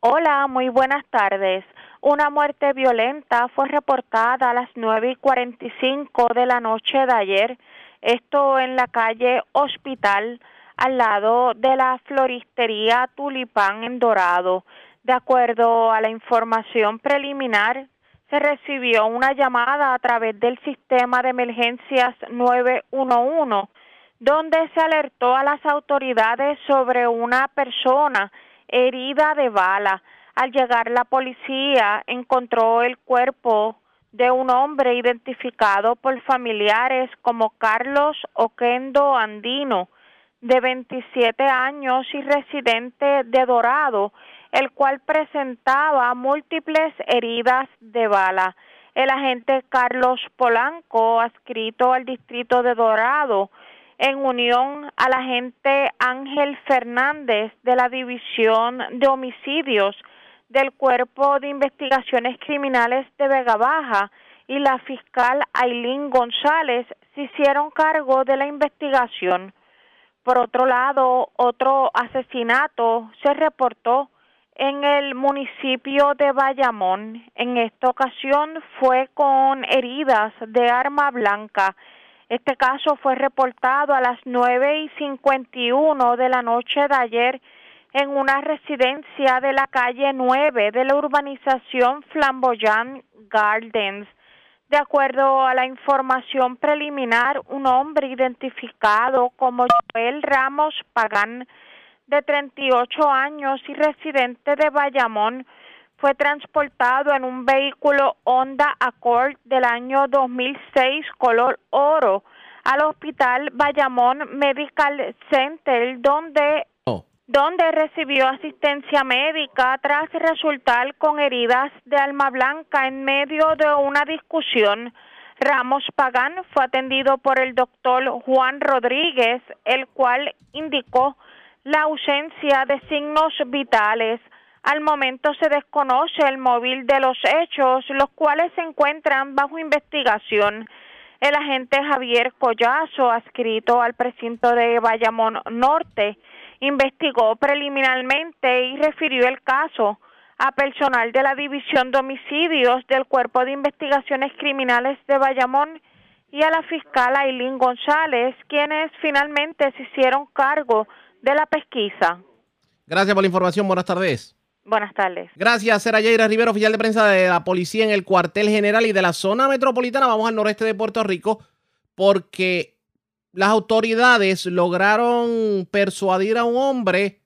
Hola, muy buenas tardes. Una muerte violenta fue reportada a las 9 y 45 de la noche de ayer. Esto en la calle Hospital al lado de la floristería Tulipán en Dorado. De acuerdo a la información preliminar, se recibió una llamada a través del sistema de emergencias 911, donde se alertó a las autoridades sobre una persona herida de bala. Al llegar la policía encontró el cuerpo de un hombre identificado por familiares como Carlos Oquendo Andino, de 27 años y residente de Dorado, el cual presentaba múltiples heridas de bala. El agente Carlos Polanco, adscrito al distrito de Dorado, en unión al agente Ángel Fernández de la División de Homicidios del Cuerpo de Investigaciones Criminales de Vega Baja y la fiscal Ailín González se hicieron cargo de la investigación. Por otro lado, otro asesinato se reportó en el municipio de Bayamón. En esta ocasión fue con heridas de arma blanca. Este caso fue reportado a las nueve y cincuenta y uno de la noche de ayer en una residencia de la calle 9 de la urbanización Flamboyant Gardens. De acuerdo a la información preliminar, un hombre identificado como Joel Ramos Pagán, de 38 años y residente de Bayamón, fue transportado en un vehículo Honda Accord del año 2006 color oro al hospital Bayamón Medical Center, donde donde recibió asistencia médica tras resultar con heridas de alma blanca en medio de una discusión. Ramos Pagán fue atendido por el doctor Juan Rodríguez, el cual indicó la ausencia de signos vitales. Al momento se desconoce el móvil de los hechos, los cuales se encuentran bajo investigación. El agente Javier Collazo, adscrito al precinto de Bayamón Norte, investigó preliminarmente y refirió el caso a personal de la División de Homicidios del Cuerpo de Investigaciones Criminales de Bayamón y a la fiscal Aileen González, quienes finalmente se hicieron cargo de la pesquisa. Gracias por la información. Buenas tardes. Buenas tardes. Gracias, Sera Yeira Rivero, oficial de prensa de la policía en el cuartel general y de la zona metropolitana. Vamos al noreste de Puerto Rico porque las autoridades lograron persuadir a un hombre.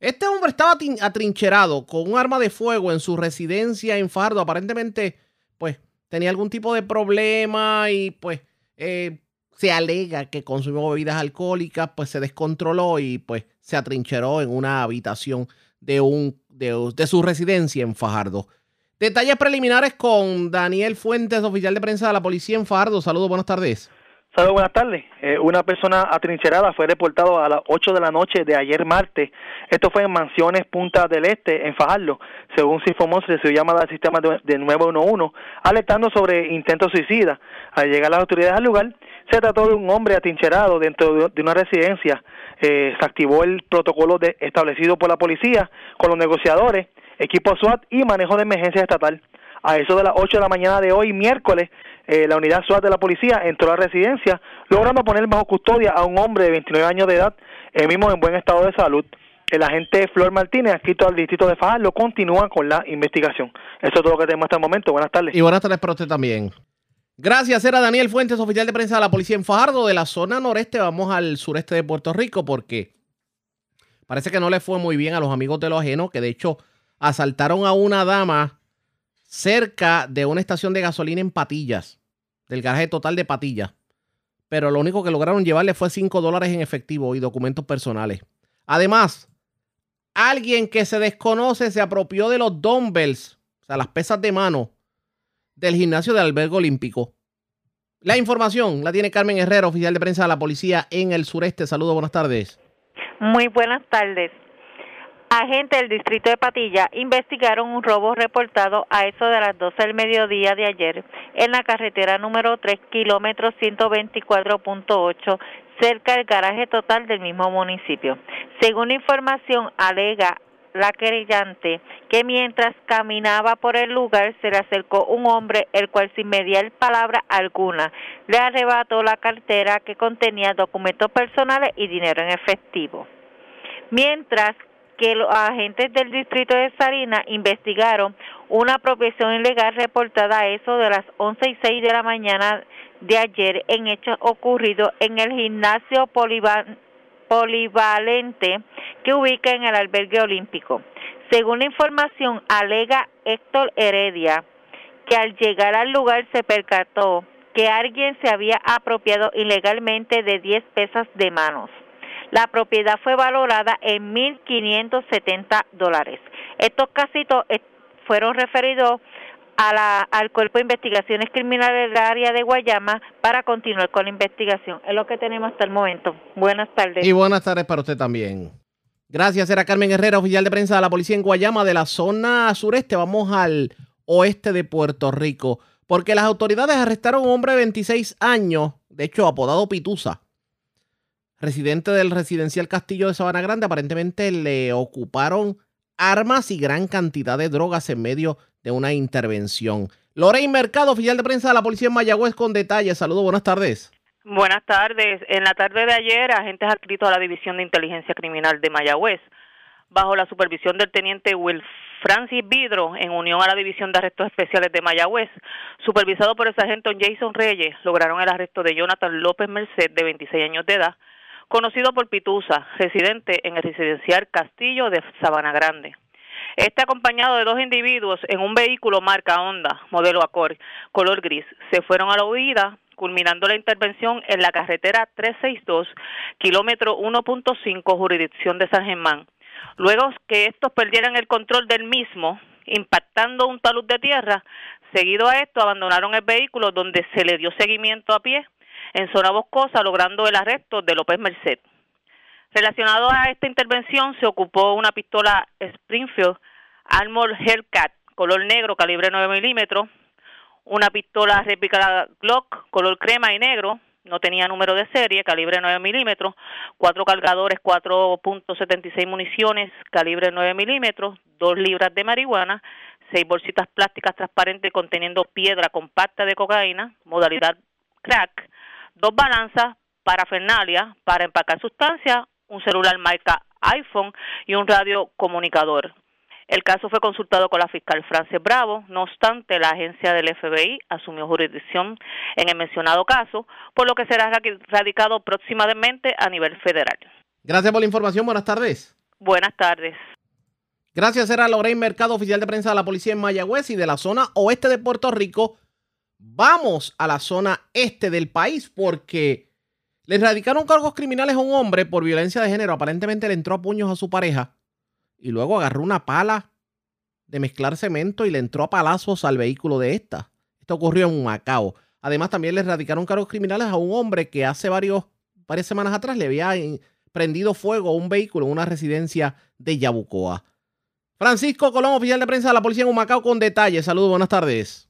Este hombre estaba atrincherado con un arma de fuego en su residencia en Fardo. Aparentemente, pues, tenía algún tipo de problema y pues eh, se alega que consumió bebidas alcohólicas, pues se descontroló y pues se atrincheró en una habitación de, un, de, de su residencia en Fajardo. Detalles preliminares con Daniel Fuentes, oficial de prensa de la policía en Fajardo. Saludos, buenas tardes. Saludos, buenas tardes. Eh, una persona atrincherada fue reportado a las 8 de la noche de ayer martes. Esto fue en Mansiones Punta del Este, en Fajardo. Según se informó, se recibió llamada al sistema de, 911 alertando sobre intento suicida. Al llegar las autoridades al lugar, se trató de un hombre atrincherado dentro de, una residencia. Eh, se activó el protocolo de, establecido por la policía con los negociadores, equipo SWAT y manejo de emergencia estatal. A eso de las 8 de la mañana de hoy, miércoles, eh, la unidad SWAT de la policía entró a la residencia, logrando poner bajo custodia a un hombre de 29 años de edad, el mismo en buen estado de salud. El agente Flor Martínez, escrito al distrito de Fajardo, continúa con la investigación. Eso es todo lo que tenemos hasta el momento. Buenas tardes. Y buenas tardes para usted también. Gracias, era Daniel Fuentes, oficial de prensa de la policía en Fajardo. De la zona noreste vamos al sureste de Puerto Rico porque parece que no le fue muy bien a los amigos de lo ajeno, que de hecho asaltaron a una dama cerca de una estación de gasolina en Patillas, del garaje total de Patillas. Pero lo único que lograron llevarle fue 5 dólares en efectivo y documentos personales. Además, alguien que se desconoce se apropió de los dumbbells, o sea, las pesas de mano, del gimnasio del albergue olímpico. La información la tiene Carmen Herrera, oficial de prensa de la policía en el sureste. Saludos, buenas tardes. Muy buenas tardes. Agentes del distrito de Patilla investigaron un robo reportado a eso de las 12 del mediodía de ayer en la carretera número 3, kilómetro 124.8, cerca del garaje total del mismo municipio. Según la información, alega la querellante que mientras caminaba por el lugar se le acercó un hombre el cual sin mediar palabra alguna le arrebató la cartera que contenía documentos personales y dinero en efectivo. Mientras que los agentes del distrito de Sarina investigaron una apropiación ilegal reportada a eso de las 11 y 6 de la mañana de ayer en hechos ocurridos en el gimnasio polivalente que ubica en el albergue olímpico. Según la información, alega Héctor Heredia que al llegar al lugar se percató que alguien se había apropiado ilegalmente de 10 pesas de manos. La propiedad fue valorada en 1.570 dólares. Estos casitos eh, fueron referidos a la, al Cuerpo de Investigaciones Criminales del área de Guayama para continuar con la investigación. Es lo que tenemos hasta el momento. Buenas tardes. Y buenas tardes para usted también. Gracias, era Carmen Herrera, oficial de prensa de la policía en Guayama de la zona sureste. Vamos al oeste de Puerto Rico, porque las autoridades arrestaron a un hombre de 26 años, de hecho apodado Pitusa, residente del residencial Castillo de Sabana Grande, aparentemente le ocuparon armas y gran cantidad de drogas en medio de una intervención. Lorraine Mercado, oficial de prensa de la policía en Mayagüez, con detalles. Saludos, buenas tardes. Buenas tardes. En la tarde de ayer, agentes adscritos a la División de Inteligencia Criminal de Mayagüez, bajo la supervisión del teniente Will Francis Vidro, en unión a la División de Arrestos Especiales de Mayagüez, supervisado por el sargento Jason Reyes, lograron el arresto de Jonathan López Merced, de 26 años de edad, conocido por Pitusa, residente en el residencial Castillo de Sabana Grande. Este acompañado de dos individuos en un vehículo marca Honda, modelo Accord, color gris, se fueron a la huida, culminando la intervención en la carretera 362, kilómetro 1.5, jurisdicción de San Germán. Luego que estos perdieran el control del mismo, impactando un talud de tierra, Seguido a esto, abandonaron el vehículo donde se le dio seguimiento a pie en zona boscosa, logrando el arresto de López Merced. Relacionado a esta intervención, se ocupó una pistola Springfield Armor Hellcat color negro, calibre 9 milímetros, una pistola réplica Glock, color crema y negro, no tenía número de serie, calibre 9 milímetros, cuatro cargadores, 4.76 municiones, calibre 9 milímetros, dos libras de marihuana, seis bolsitas plásticas transparentes conteniendo piedra compacta de cocaína, modalidad crack, dos balanzas, parafernalia para empacar sustancia, un celular marca iPhone y un radio comunicador. El caso fue consultado con la fiscal Frances Bravo, no obstante, la agencia del FBI asumió jurisdicción en el mencionado caso, por lo que será radicado próximamente a nivel federal. Gracias por la información, buenas tardes. Buenas tardes. Gracias, era Lorraine Mercado, oficial de prensa de la policía en Mayagüez y de la zona oeste de Puerto Rico. Vamos a la zona este del país porque le radicaron cargos criminales a un hombre por violencia de género. Aparentemente le entró a puños a su pareja y luego agarró una pala de mezclar cemento y le entró a palazos al vehículo de esta. Esto ocurrió en Macao. Además, también le radicaron cargos criminales a un hombre que hace varios, varias semanas atrás le había prendido fuego a un vehículo en una residencia de Yabucoa. Francisco Colón, oficial de prensa de la policía en Humacao, con detalles. Saludos, buenas tardes.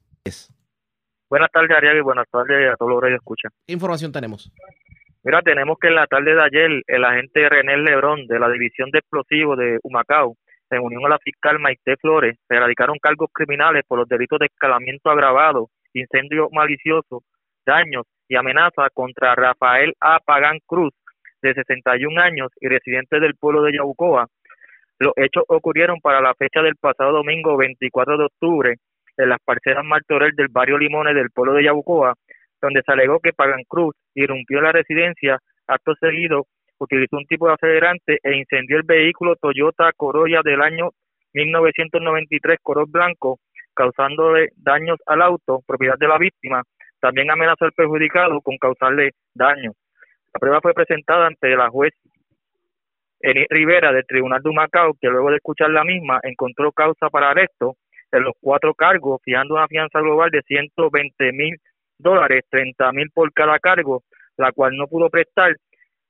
Buenas tardes, Ariel, y buenas tardes a todos los que escuchan. ¿Qué información tenemos? Mira, tenemos que en la tarde de ayer el agente René Lebrón de la División de Explosivos de Humacao, en unión a la fiscal Maite Flores, se erradicaron cargos criminales por los delitos de escalamiento agravado, incendio malicioso, daños y amenaza contra Rafael A. Pagán Cruz, de 61 años y residente del pueblo de Yabucoa. Los hechos ocurrieron para la fecha del pasado domingo 24 de octubre en las parcelas Martorell del barrio Limones del pueblo de Yabucoa, donde se alegó que Pagan Cruz irrumpió la residencia, acto seguido utilizó un tipo de acelerante e incendió el vehículo Toyota Corolla del año 1993 color blanco, causando daños al auto, propiedad de la víctima. También amenazó al perjudicado con causarle daños. La prueba fue presentada ante la juez Eni Rivera del Tribunal de Macao, que luego de escuchar la misma encontró causa para arresto en los cuatro cargos, fijando una fianza global de 120 mil dólares, 30 mil por cada cargo, la cual no pudo prestar,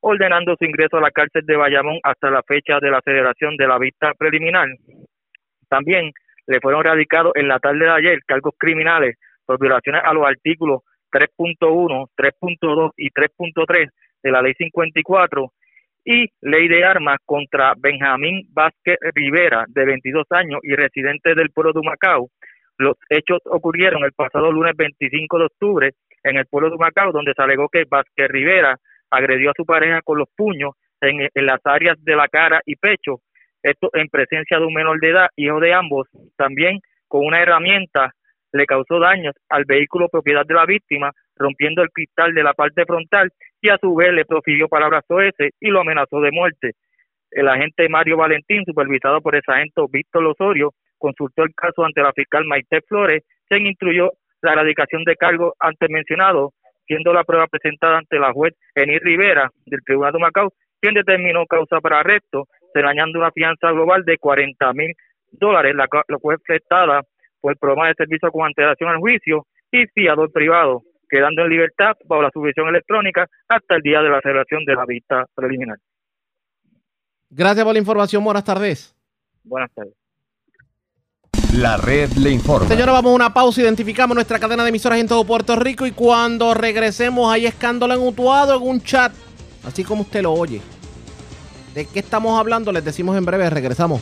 ordenando su ingreso a la cárcel de Bayamón hasta la fecha de la celebración de la vista preliminar. También le fueron radicados en la tarde de ayer cargos criminales por violaciones a los artículos 3.1, 3.2 y 3.3 de la Ley 54 y Ley de Armas contra Benjamín Vázquez Rivera, de 22 años y residente del pueblo de Macao, los hechos ocurrieron el pasado lunes 25 de octubre en el pueblo de Macao, donde se alegó que Vázquez Rivera agredió a su pareja con los puños en, las áreas de la cara y pecho, esto en presencia de un menor de edad, hijo de ambos, también con una herramienta le causó daños al vehículo propiedad de la víctima, rompiendo el cristal de la parte frontal y a su vez le profirió palabras ese y lo amenazó de muerte. El agente Mario Valentín, supervisado por el agente Víctor Osorio, consultó el caso ante la fiscal Maite Flores, se instruyó la erradicación de cargos antes mencionados, siendo la prueba presentada ante la juez Eni Rivera del Tribunal de Macao, quien determinó causa para arresto, señalando una fianza global de 40 mil dólares, la cual fue prestada por el programa de servicio con antelación al juicio y fiador privado, quedando en libertad bajo la subvención electrónica hasta el día de la celebración de la vista preliminar. Gracias por la información. Buenas tardes. Buenas tardes. La red le informa. Señora, vamos a una pausa. Identificamos nuestra cadena de emisoras en todo Puerto Rico y cuando regresemos hay escándalo en Utuado en un chat, así como usted lo oye. ¿De qué estamos hablando? Les decimos en breve. Regresamos.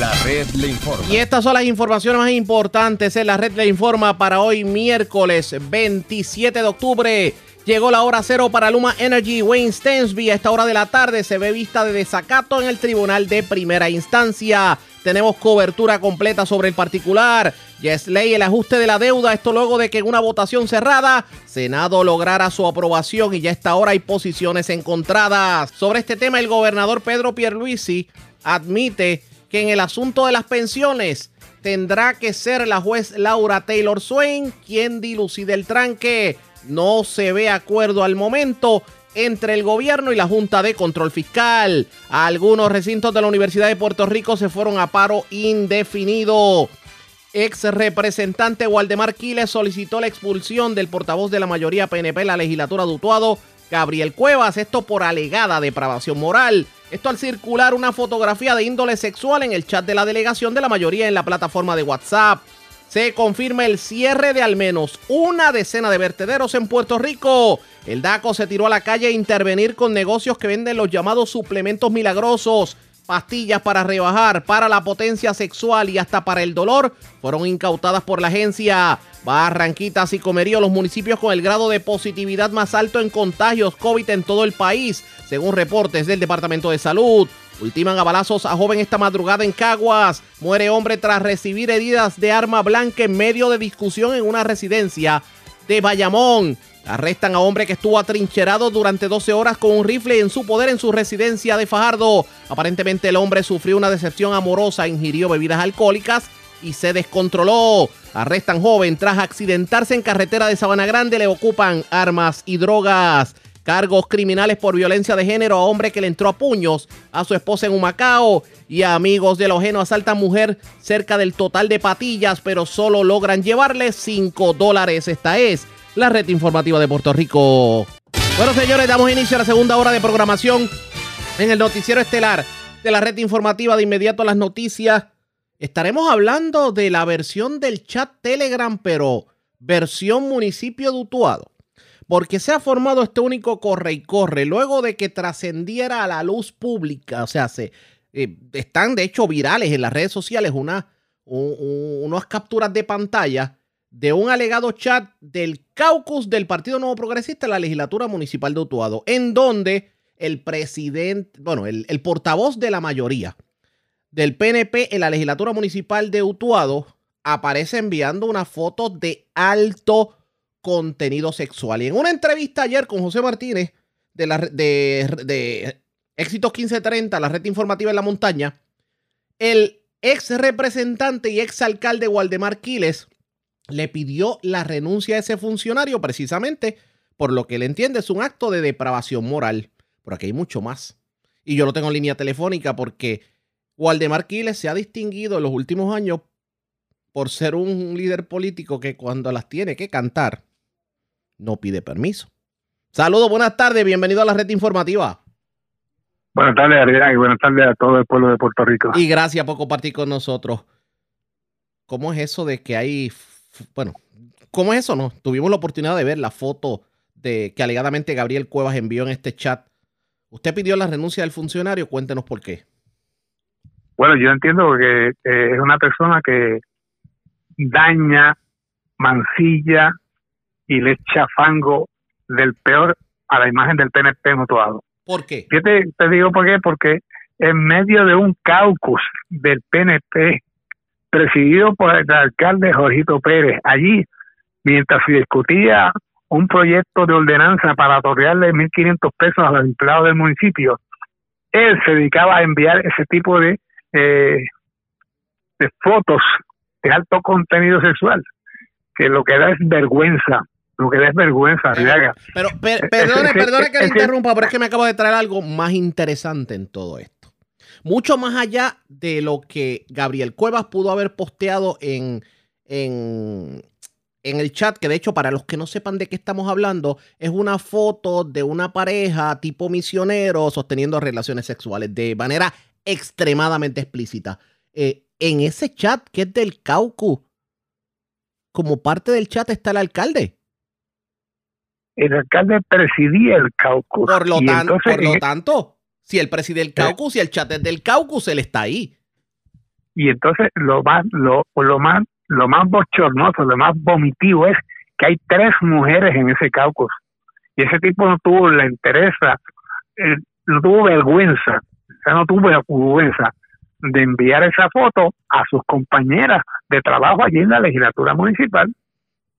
La red le informa. Y estas son las informaciones más importantes en la red le informa para hoy miércoles 27 de octubre. Llegó la hora cero para Luma Energy. Wayne Stensby a esta hora de la tarde se ve vista de desacato en el tribunal de primera instancia. Tenemos cobertura completa sobre el particular. Ya es ley el ajuste de la deuda. Esto luego de que en una votación cerrada, Senado lograra su aprobación y ya está ahora hay posiciones encontradas. Sobre este tema, el gobernador Pedro Pierluisi admite que en el asunto de las pensiones tendrá que ser la juez Laura Taylor Swain quien dilucide el tranque. No se ve acuerdo al momento entre el gobierno y la Junta de Control Fiscal. Algunos recintos de la Universidad de Puerto Rico se fueron a paro indefinido. Ex representante Waldemar Quiles solicitó la expulsión del portavoz de la mayoría PNP en la legislatura de Utuado, Gabriel Cuevas, esto por alegada depravación moral. Esto al circular una fotografía de índole sexual en el chat de la delegación de la mayoría en la plataforma de WhatsApp. Se confirma el cierre de al menos una decena de vertederos en Puerto Rico. El DACO se tiró a la calle a intervenir con negocios que venden los llamados suplementos milagrosos, pastillas para rebajar, para la potencia sexual y hasta para el dolor. Fueron incautadas por la agencia. Barranquitas y Comerío, los municipios con el grado de positividad más alto en contagios COVID en todo el país, según reportes del Departamento de Salud. Ultiman a balazos a joven esta madrugada en Caguas. Muere hombre tras recibir heridas de arma blanca en medio de discusión en una residencia de Bayamón. Arrestan a hombre que estuvo atrincherado durante 12 horas con un rifle en su poder en su residencia de Fajardo. Aparentemente el hombre sufrió una decepción amorosa, ingirió bebidas alcohólicas y se descontroló. Arrestan joven tras accidentarse en carretera de Sabana Grande, le ocupan armas y drogas. Cargos criminales por violencia de género a hombre que le entró a puños a su esposa en Humacao. Y amigos de Lojeno asaltan mujer cerca del total de patillas, pero solo logran llevarle 5 dólares. Esta es la red informativa de Puerto Rico. Bueno, señores, damos inicio a la segunda hora de programación en el noticiero estelar de la red informativa de inmediato a las noticias Estaremos hablando de la versión del chat Telegram, pero versión municipio de Utuado. Porque se ha formado este único corre y corre luego de que trascendiera a la luz pública. O sea, se, eh, están de hecho virales en las redes sociales una, unas capturas de pantalla de un alegado chat del caucus del Partido Nuevo Progresista en la legislatura municipal de Utuado, en donde el presidente, bueno, el portavoz de la mayoría, del PNP en la legislatura municipal de Utuado aparece enviando una foto de alto contenido sexual. Y en una entrevista ayer con José Martínez de, la, de, de Éxitos 1530, la red informativa en la montaña, el ex representante y ex alcalde Waldemar Quiles le pidió la renuncia a ese funcionario precisamente por lo que él entiende es un acto de depravación moral. Pero aquí hay mucho más. Y yo lo tengo en línea telefónica porque Waldemar Quiles se ha distinguido en los últimos años por ser un líder político que cuando las tiene que cantar, no pide permiso. Saludos, buenas tardes, bienvenido a la red informativa. Buenas tardes, Adrián, y buenas tardes a todo el pueblo de Puerto Rico. Y gracias por compartir con nosotros. ¿Cómo es eso de que hay, bueno, cómo es eso, no? Tuvimos la oportunidad de ver la foto de que alegadamente Gabriel Cuevas envió en este chat. Usted pidió la renuncia del funcionario, cuéntenos por qué. Bueno, yo entiendo que es una persona que daña, mancilla y le echa fango del peor a la imagen del PNP mutuado. ¿Por qué? Yo te, digo por qué, porque en medio de un caucus del PNP presidido por el alcalde Jorgito Pérez, allí, mientras se discutía un proyecto de ordenanza para otorgarle 1.500 pesos a los empleados del municipio, él se dedicaba a enviar ese tipo de eh, de fotos de alto contenido sexual, que lo que da es vergüenza, lo que da es vergüenza, Pero, perdone, perdone que le interrumpa, pero es que me acabo de traer algo más interesante en todo esto. Mucho más allá de lo que Gabriel Cuevas pudo haber posteado en, en, en el chat, que de hecho para los que no sepan de qué estamos hablando, es una foto de una pareja tipo misionero sosteniendo relaciones sexuales de manera extremadamente explícita. Eh, en ese chat que es del Caucu, como parte del chat está el alcalde. El alcalde presidía el Caucus. Por lo, por lo tanto, si él preside el Caucus y el chat es del Caucus, él está ahí. Y entonces lo más, lo, lo más, lo más bochornoso, lo más vomitivo es que hay tres mujeres en ese Caucus. Y ese tipo no tuvo la interesa, eh, no tuvo vergüenza no tuvo vergüenza de enviar esa foto a sus compañeras de trabajo allí en la legislatura municipal.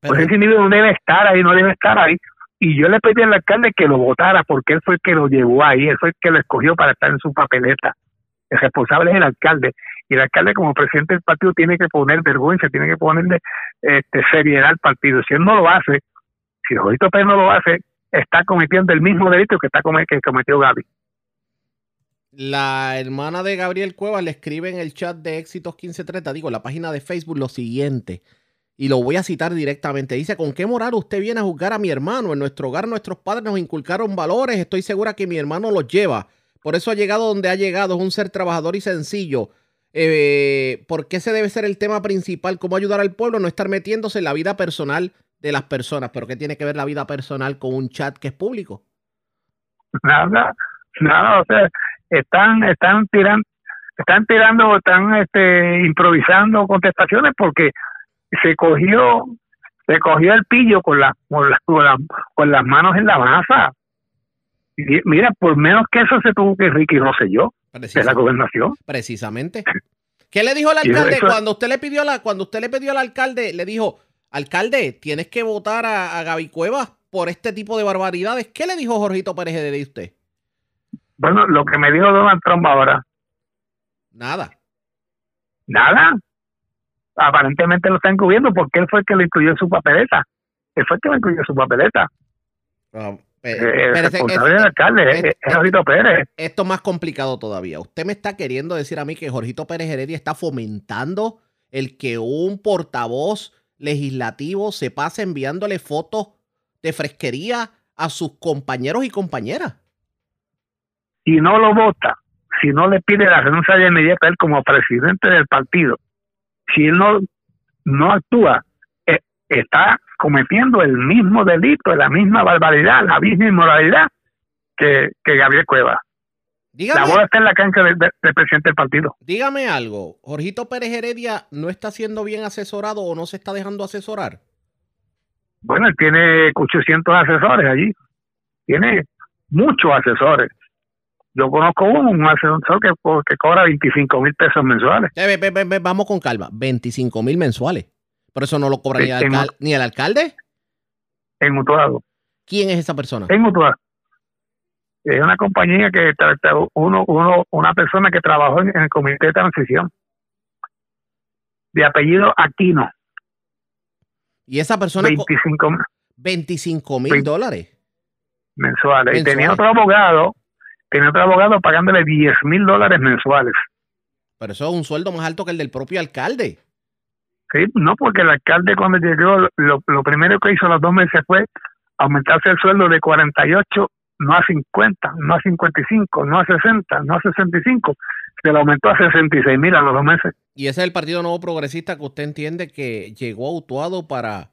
pues ese individuo no debe estar ahí, no debe estar ahí. Y yo le pedí al alcalde que lo votara porque él fue el que lo llevó ahí, él fue el que lo escogió para estar en su papeleta. El responsable es el alcalde. Y el alcalde como presidente del partido tiene que poner vergüenza, tiene que ponerle este, seriedad al partido. Si él no lo hace, si Jovito Pérez no lo hace, está cometiendo el mismo delito que está que cometió Gaby. La hermana de Gabriel Cuevas le escribe en el chat de Éxitos 1530, digo, la página de Facebook, lo siguiente. Y lo voy a citar directamente. Dice, ¿con qué moral usted viene a juzgar a mi hermano? En nuestro hogar nuestros padres nos inculcaron valores. Estoy segura que mi hermano los lleva. Por eso ha llegado donde ha llegado. Es un ser trabajador y sencillo. Eh, ¿Por qué ese debe ser el tema principal? ¿Cómo ayudar al pueblo? No estar metiéndose en la vida personal de las personas. ¿Pero qué tiene que ver la vida personal con un chat que es público? Nada, nada. O sea, están están tirando están tirando están este improvisando contestaciones porque se cogió se cogió el pillo con la con, con, las manos en la masa. Y mira por menos que eso se tuvo que Ricky yo de la gobernación. Precisamente. Qué le dijo el alcalde cuando usted le pidió la cuando usted le pidió al alcalde le dijo alcalde tienes que votar a, a Gaby Cuevas por este tipo de barbaridades qué le dijo Jorgito Pérez de usted bueno, lo que me dijo Donald Trump ahora. Nada. Nada. Aparentemente lo está encubriendo porque él fue el que lo incluyó en su papeleta. Él fue el que lo incluyó en su papeleta. Ah, el responsable del alcalde es, Jorgito Pérez. Esto es más complicado todavía. Usted me está queriendo decir a mí que Jorgito Pérez Heredia está fomentando el que un portavoz legislativo se pase enviándole fotos de fresquería a sus compañeros y compañeras y no lo vota, si no le pide la renuncia de inmediata él como presidente del partido, si él no, no actúa, eh, está cometiendo el mismo delito, la misma barbaridad, la misma inmoralidad que, Gabriel Cueva. la bola está en la cancha del, presidente del partido. Dígame algo, ¿Jorgito Pérez Heredia no está siendo bien asesorado o no se está dejando asesorar? Bueno, él tiene 800 asesores allí, tiene muchos asesores yo conozco uno, un asesor que, que cobra 25 mil pesos mensuales. Eh, vamos con calma, 25 mil mensuales. Por eso no lo cobra ni, el alcalde. En Utuado. ¿Quién es esa persona? En Utuado. Es una compañía que uno, uno, una persona que trabajó en, el comité de transición. De apellido Aquino. Y esa persona. 25 mil dólares. Mensuales. Y tenía otro abogado tiene otro abogado pagándole 10 mil dólares mensuales. Pero eso es un sueldo más alto que el del propio alcalde. Sí, no, porque el alcalde cuando llegó, lo, primero que hizo a los dos meses fue aumentarse el sueldo de 48, no a 50, no a 55, no a 60, no a 65. Se lo aumentó a 66 mil a los dos meses. Y ese es el Partido Nuevo Progresista que usted entiende que llegó autuado para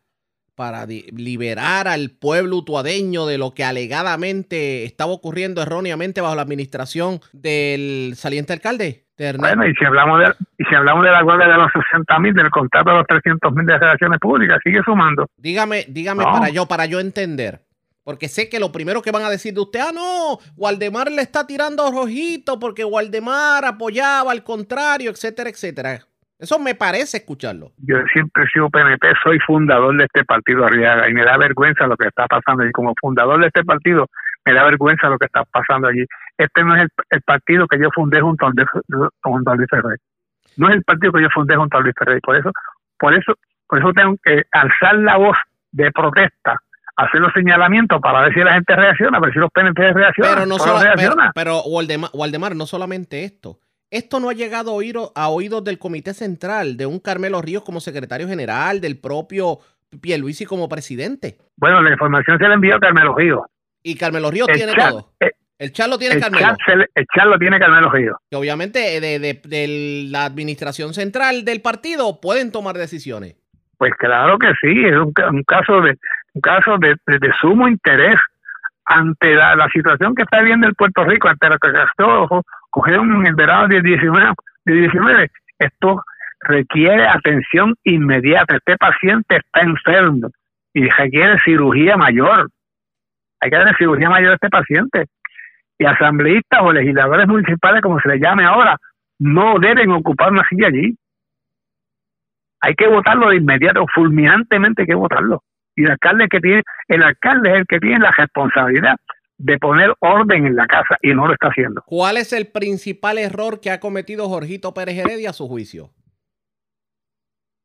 para liberar al pueblo utuadeño de lo que alegadamente estaba ocurriendo erróneamente bajo la administración del saliente alcalde. bueno, y si hablamos de, y si hablamos de la guardia de los 60 mil, del contrato de los 300 mil de relaciones públicas, sigue sumando. Dígame, dígame para yo, para yo entender. Porque sé que lo primero que van a decir de usted, ah, no, Waldemar le está tirando rojito porque Waldemar apoyaba al contrario, etcétera, etcétera. Eso me parece escucharlo. Yo siempre he sido PNP, soy fundador de este partido Arriaga y me da vergüenza lo que está pasando. Y como fundador de este partido, me da vergüenza lo que está pasando allí. Este no es el, partido que yo fundé junto a, junto a Luis Ferrer. No es el partido que yo fundé junto a Luis Ferrer. Por eso, por eso, por eso tengo que alzar la voz de protesta hacer los señalamientos para ver si la gente reacciona, ver si los PNP reaccionan. Pero no solo, pero, pero Waldemar, no solamente esto. Esto no ha llegado a, oír, a oídos del Comité Central, de un Carmelo Ríos como secretario general, del propio Pierluisi como presidente. Bueno, la información se la envió a Carmelo Ríos. Y Carmelo Ríos tiene todo. Eh, el chat lo tiene Carmelo. el chat lo tiene Carmelo Ríos. Que obviamente de, de, la administración central del partido pueden tomar decisiones. Pues claro que sí, es un, caso de un caso de, sumo interés ante la, situación que está viviendo el Puerto Rico, ante la catástrofe cogieron en el verano de 19, de 19. Esto requiere atención inmediata. Este paciente está enfermo y requiere cirugía mayor. Hay que darle cirugía mayor a este paciente. Y asambleístas o legisladores municipales, como se le llame ahora, no deben ocupar una silla allí. Hay que votarlo de inmediato, fulminantemente hay que votarlo. Y el alcalde que tiene, el alcalde es el que tiene la responsabilidad de poner orden en la casa y no lo está haciendo. ¿Cuál es el principal error que ha cometido Jorgito Pérez Heredia a su juicio?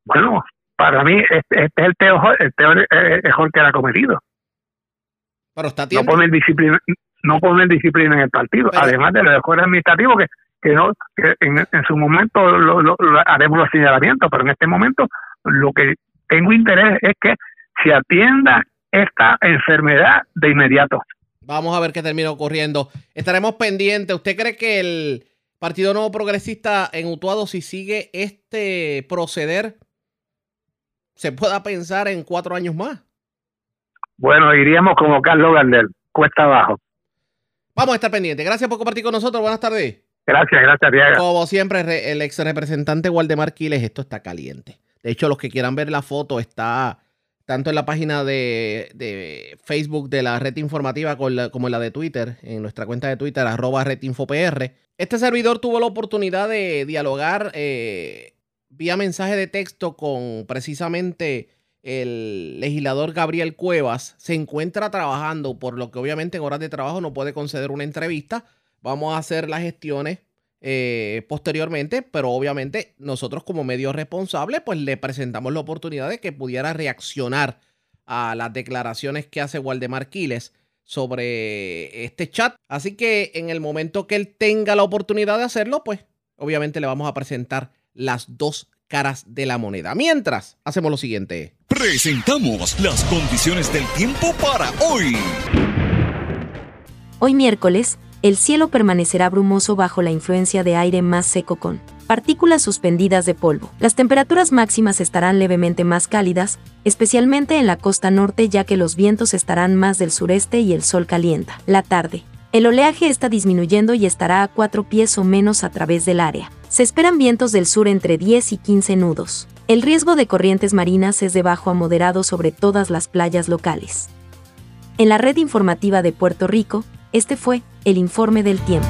Bueno, para mí este, este es el peor, el peor eh, error que él ha cometido. Pero está no poner disciplina, no poner disciplina en el partido, además de los errores administrativos que, que no que en, su momento lo, haremos los señalamientos, pero en este momento lo que tengo interés es que se atienda esta enfermedad de inmediato. Vamos a ver qué termina ocurriendo. Estaremos pendientes. ¿Usted cree que el Partido Nuevo Progresista en Utuado, si sigue este proceder, se pueda pensar en cuatro años más? Bueno, iríamos como Carlos Gardel, cuesta abajo. Vamos a estar pendientes. Gracias por compartir con nosotros. Buenas tardes. Gracias, gracias, Diego. Como siempre, el ex representante Waldemar Quiles, esto está caliente. De hecho, los que quieran ver la foto está tanto en la página de, Facebook de la red informativa como en la de Twitter, en nuestra cuenta de Twitter, arroba redinfopr. Este servidor tuvo la oportunidad de dialogar eh, vía mensaje de texto con precisamente el legislador Gabriel Cuevas. Se encuentra trabajando, por lo que obviamente en horas de trabajo no puede conceder una entrevista. Vamos a hacer las gestiones eh, posteriormente, pero obviamente nosotros como medios responsables, pues le presentamos la oportunidad de que pudiera reaccionar a las declaraciones que hace Waldemar Quiles sobre este chat. Así que en el momento que él tenga la oportunidad de hacerlo, pues obviamente le vamos a presentar las dos caras de la moneda. Mientras, hacemos lo siguiente. Presentamos las condiciones del tiempo para hoy. Hoy miércoles, el cielo permanecerá brumoso bajo la influencia de aire más seco con partículas suspendidas de polvo. Las temperaturas máximas estarán levemente más cálidas, especialmente en la costa norte ya que los vientos estarán más del sureste y el sol calienta. La tarde. El oleaje está disminuyendo y estará a 4 pies o menos a través del área. Se esperan vientos del sur entre 10 y 15 nudos. El riesgo de corrientes marinas es de bajo a moderado sobre todas las playas locales. En la red informativa de Puerto Rico, este fue el informe del tiempo.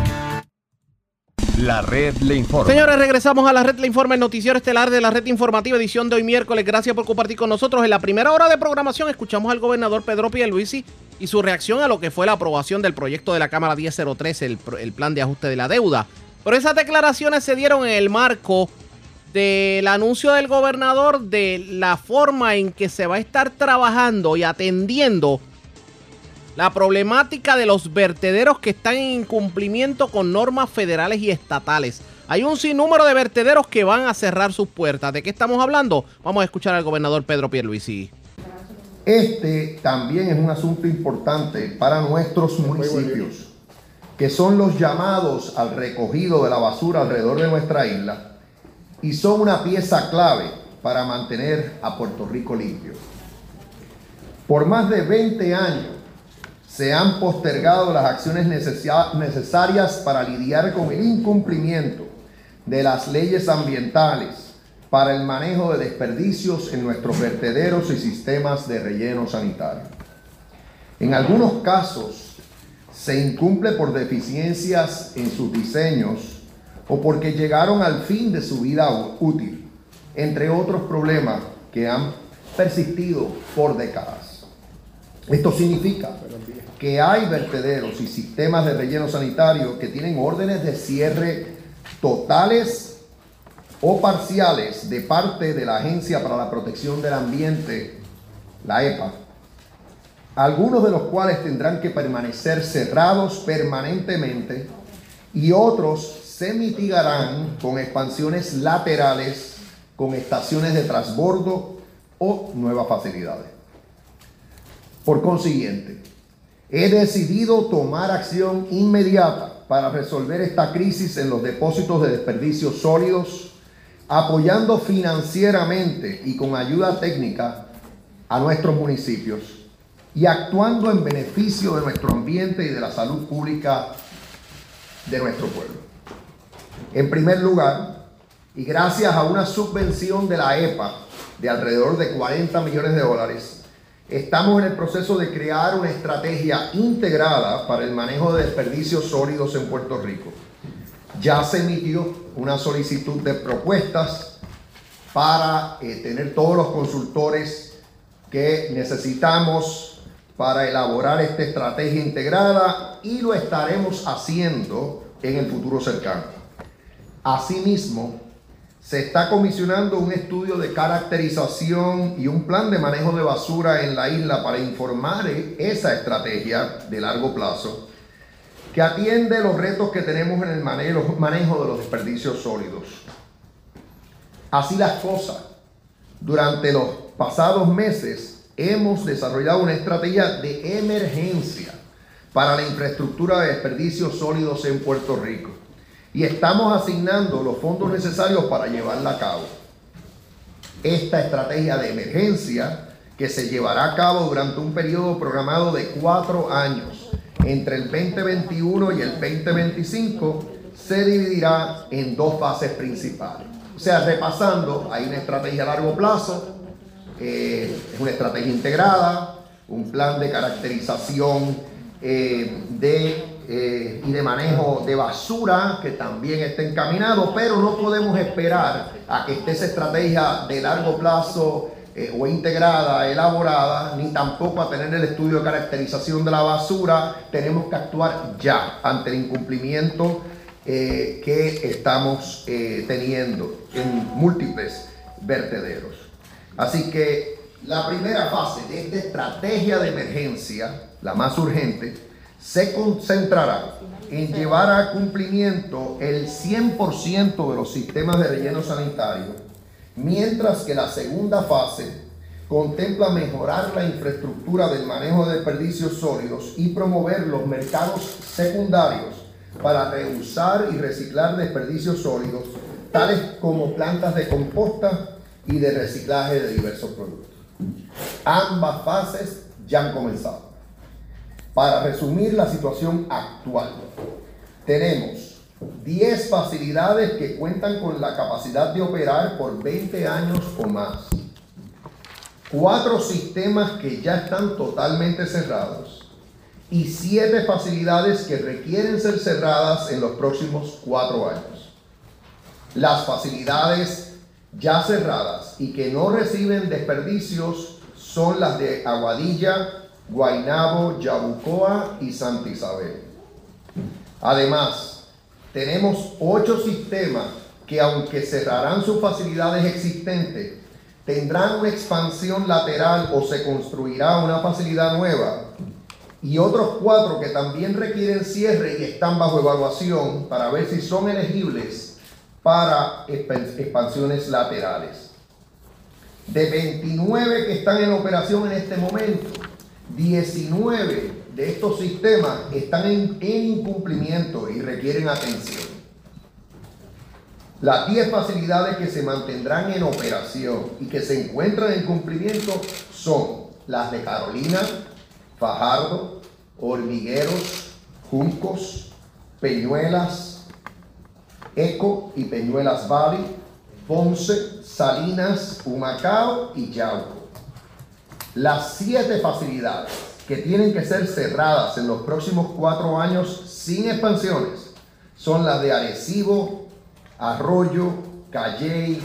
La red le informa. Señores, regresamos a la red le informa, el noticiero estelar de la red informativa, edición de hoy miércoles. Gracias por compartir con nosotros. En la primera hora de programación escuchamos al gobernador Pedro Pierluisi y su reacción a lo que fue la aprobación del proyecto de la Cámara 1003, el, el plan de ajuste de la deuda. Pero esas declaraciones se dieron en el marco del anuncio del gobernador de la forma en que se va a estar trabajando y atendiendo la problemática de los vertederos que están en incumplimiento con normas federales y estatales. Hay un sinnúmero de vertederos que van a cerrar sus puertas. ¿De qué estamos hablando? Vamos a escuchar al gobernador Pedro Pierluisi. Este también es un asunto importante para nuestros municipios, que son los llamados al recogido de la basura alrededor de nuestra isla y son una pieza clave para mantener a Puerto Rico limpio. Por más de 20 años, se han postergado las acciones necesarias para lidiar con el incumplimiento de las leyes ambientales para el manejo de desperdicios en nuestros vertederos y sistemas de relleno sanitario. En algunos casos se incumple por deficiencias en sus diseños o porque llegaron al fin de su vida útil, entre otros problemas que han persistido por décadas. Esto significa que hay vertederos y sistemas de relleno sanitario que tienen órdenes de cierre totales o parciales de parte de la Agencia para la Protección del Ambiente, la EPA, algunos de los cuales tendrán que permanecer cerrados permanentemente y otros se mitigarán con expansiones laterales, con estaciones de transbordo o nuevas facilidades. Por consiguiente, he decidido tomar acción inmediata para resolver esta crisis en los depósitos de desperdicios sólidos, apoyando financieramente y con ayuda técnica a nuestros municipios y actuando en beneficio de nuestro ambiente y de la salud pública de nuestro pueblo. En primer lugar, y gracias a una subvención de la EPA de alrededor de 40 millones de dólares, Estamos en el proceso de crear una estrategia integrada para el manejo de desperdicios sólidos en Puerto Rico, ya se emitió una solicitud de propuestas para eh, tener todos los consultores que necesitamos para elaborar esta estrategia integrada y lo estaremos haciendo en el futuro cercano. Asimismo, se está comisionando un estudio de caracterización y un plan de manejo de basura en la isla para informar esa estrategia de largo plazo que atiende los retos que tenemos en el manejo, de los desperdicios sólidos. Así las cosas, durante los pasados meses hemos desarrollado una estrategia de emergencia para la infraestructura de desperdicios sólidos en Puerto Rico y estamos asignando los fondos necesarios para llevarla a cabo. Esta estrategia de emergencia que se llevará a cabo durante un periodo programado de cuatro años, entre el 2021 y el 2025, se dividirá en dos fases principales. O sea, repasando, hay una estrategia a largo plazo, eh, es una estrategia integrada, un plan de caracterización eh, de eh, y de manejo de basura que también está encaminado, pero no podemos esperar a que esté esa estrategia de largo plazo eh, o integrada, elaborada, ni tampoco a tener el estudio de caracterización de la basura. Tenemos que actuar ya ante el incumplimiento eh, que estamos teniendo en múltiples vertederos. Así que la primera fase de esta estrategia de emergencia, la más urgente, se concentrará en llevar a cumplimiento el 100% de los sistemas de relleno sanitario, mientras que la segunda fase contempla mejorar la infraestructura del manejo de desperdicios sólidos y promover los mercados secundarios para reusar y reciclar desperdicios sólidos, tales como plantas de composta y de reciclaje de diversos productos. Ambas fases ya han comenzado. Para resumir la situación actual, tenemos 10 facilidades que cuentan con la capacidad de operar por 20 años o más. Cuatro sistemas que ya están totalmente cerrados y siete facilidades que requieren ser cerradas en los próximos cuatro años. Las facilidades ya cerradas y que no reciben desperdicios son las de Aguadilla, Guainabo, Yabucoa y Santa Isabel. Además, tenemos ocho sistemas que aunque cerrarán sus facilidades existentes, tendrán una expansión lateral o se construirá una facilidad nueva. Y otros cuatro que también requieren cierre y están bajo evaluación para ver si son elegibles para expansiones laterales. De 29 que están en operación en este momento, 19 de estos sistemas están en, incumplimiento y requieren atención. Las 10 facilidades que se mantendrán en operación y que se encuentran en cumplimiento son las de Carolina, Fajardo, Hormigueros, Juncos, Peñuelas, Eco y Peñuelas Valley, Ponce, Salinas, Humacao y Yauco. Las siete facilidades que tienen que ser cerradas en los próximos cuatro años sin expansiones son las de Arecibo, Arroyo, Calley,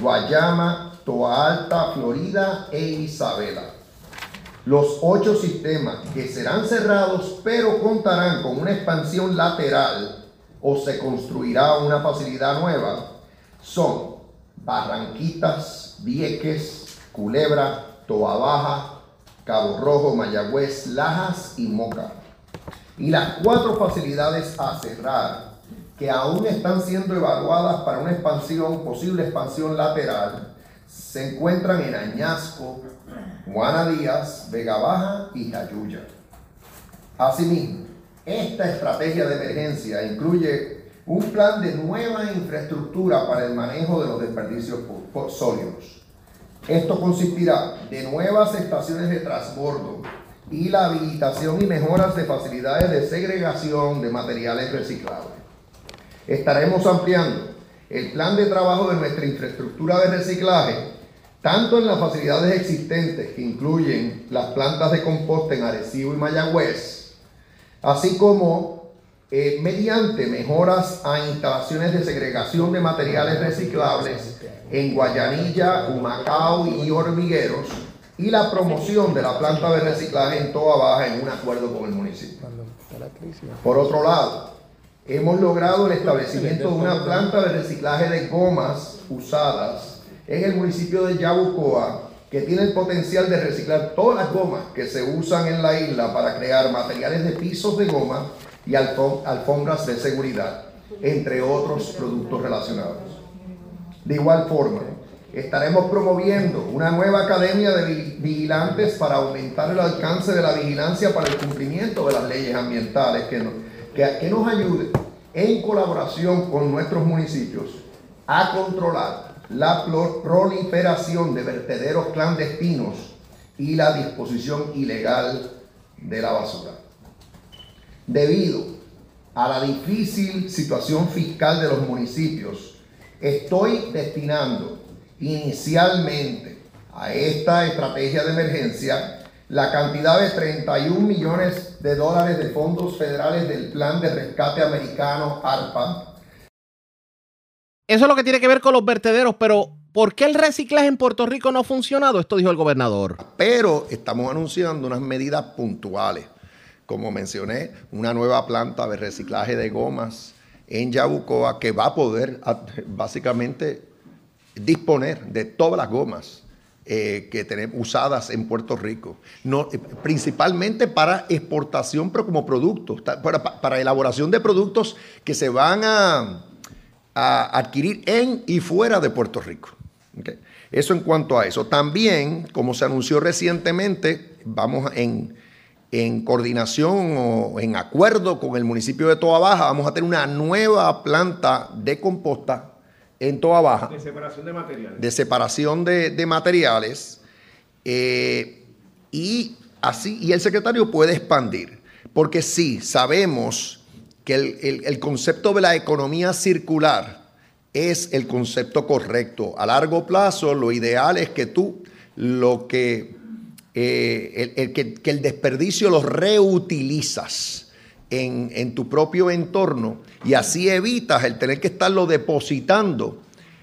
Guayama, Toa Alta, Florida e Isabela. Los ocho sistemas que serán cerrados pero contarán con una expansión lateral o se construirá una facilidad nueva son Barranquitas, Vieques, Culebra, Toa Baja, Cabo Rojo, Mayagüez, Lajas y Moca. Y las cuatro facilidades a cerrar que aún están siendo evaluadas para una expansión, posible expansión lateral, se encuentran en Añasco, Juana Díaz, Vega Baja y Jayuya. Asimismo, esta estrategia de emergencia incluye un plan de nueva infraestructura para el manejo de los desperdicios sólidos esto consistirá de nuevas estaciones de transbordo y la habilitación y mejoras de facilidades de segregación de materiales reciclables. Estaremos ampliando el plan de trabajo de nuestra infraestructura de reciclaje, tanto en las facilidades existentes que incluyen las plantas de composta en Arecibo y Mayagüez, así como eh, mediante mejoras a instalaciones de segregación de materiales reciclables en Guayanilla, Humacao y Hormigueros y la promoción de la planta de reciclaje en Toa Baja en un acuerdo con el municipio. Por otro lado, hemos logrado el establecimiento de una planta de reciclaje de gomas usadas en el municipio de Yabucoa que tiene el potencial de reciclar todas las gomas que se usan en la isla para crear materiales de pisos de goma y alfombras de seguridad, entre otros productos relacionados. De igual forma, estaremos promoviendo una nueva academia de vigilantes para aumentar el alcance de la vigilancia para el cumplimiento de las leyes ambientales que nos, que, nos ayude en colaboración con nuestros municipios a controlar la proliferación de vertederos clandestinos y la disposición ilegal de la basura. Debido a la difícil situación fiscal de los municipios, estoy destinando inicialmente a esta estrategia de emergencia la cantidad de 31 millones de dólares de fondos federales del Plan de Rescate Americano ARPA. Eso es lo que tiene que ver con los vertederos, pero ¿por qué el reciclaje en Puerto Rico no ha funcionado? Esto dijo el gobernador. Pero estamos anunciando unas medidas puntuales como mencioné, una nueva planta de reciclaje de gomas en Yabucoa que va a poder básicamente disponer de todas las gomas eh, que tenemos usadas en Puerto Rico, no, eh, principalmente para exportación, pero como productos, para, elaboración de productos que se van a, adquirir en y fuera de Puerto Rico. Eso en cuanto a eso. También, como se anunció recientemente, vamos en en coordinación o en acuerdo con el municipio de Toa Baja, vamos a tener una nueva planta de composta en Toa Baja. De separación de materiales. De separación de, materiales. Eh, y así, y el secretario puede expandir. Porque sí, sabemos que el concepto de la economía circular es el concepto correcto. A largo plazo, lo ideal es que tú lo que eh, el, que, el desperdicio lo reutilizas en, tu propio entorno y así evitas el tener que estarlo depositando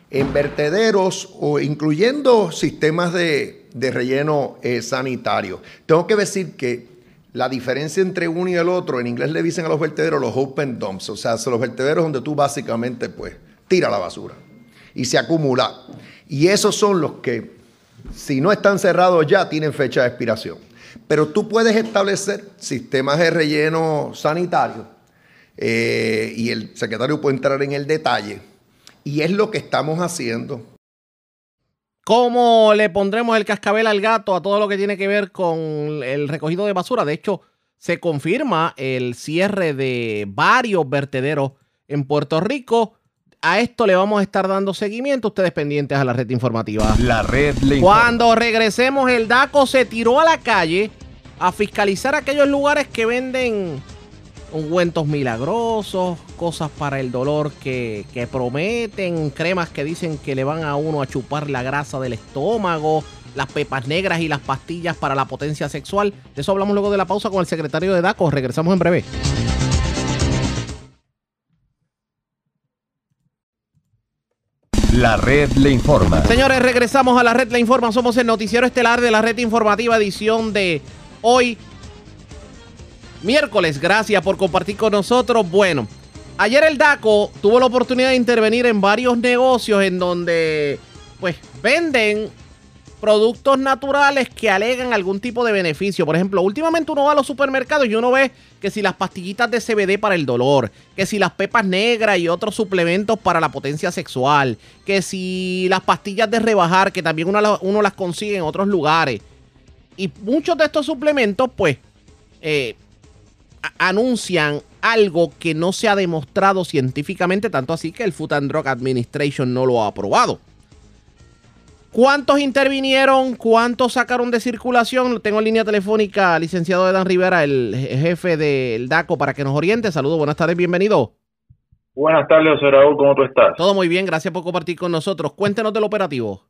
en vertederos o incluyendo sistemas de, relleno eh, sanitario. Tengo que decir que la diferencia entre uno y el otro, en inglés le dicen a los vertederos los open dumps, o sea, los vertederos donde tú básicamente pues tira la basura y se acumula. Y esos son los que si no están cerrados ya, tienen fecha de expiración. Pero tú puedes establecer sistemas de relleno sanitario eh, y el secretario puede entrar en el detalle. Y es lo que estamos haciendo. ¿Cómo le pondremos el cascabel al gato a todo lo que tiene que ver con el recogido de basura? De hecho, se confirma el cierre de varios vertederos en Puerto Rico a esto le vamos a estar dando seguimiento. Ustedes pendientes a la red informativa. La red Cuando regresemos, el DACO se tiró a la calle a fiscalizar aquellos lugares que venden ungüentos milagrosos, cosas para el dolor que, que, prometen, cremas que dicen que le van a uno a chupar la grasa del estómago, las pepas negras y las pastillas para la potencia sexual. De eso hablamos luego de la pausa con el secretario de DACO. Regresamos en breve. La red le informa. Señores, regresamos a la red le informa. Somos el noticiero estelar de la red informativa edición de hoy, miércoles. Gracias por compartir con nosotros. Bueno, ayer el DACO tuvo la oportunidad de intervenir en varios negocios en donde pues venden productos naturales que alegan algún tipo de beneficio. Por ejemplo, últimamente uno va a los supermercados y uno ve que si las pastillitas de CBD para el dolor, que si las pepas negras y otros suplementos para la potencia sexual, que si las pastillas de rebajar, que también uno, las consigue en otros lugares. Y muchos de estos suplementos, pues, eh, anuncian algo que no se ha demostrado científicamente, tanto así que el Food and Drug Administration no lo ha aprobado. ¿Cuántos intervinieron? ¿Cuántos sacaron de circulación? Tengo en línea telefónica al licenciado Edan Rivera, el jefe del DACO, para que nos oriente. Saludos, buenas tardes, bienvenido. Buenas tardes, José Raúl, ¿cómo tú estás? Todo muy bien, gracias por compartir con nosotros. Cuéntenos del operativo.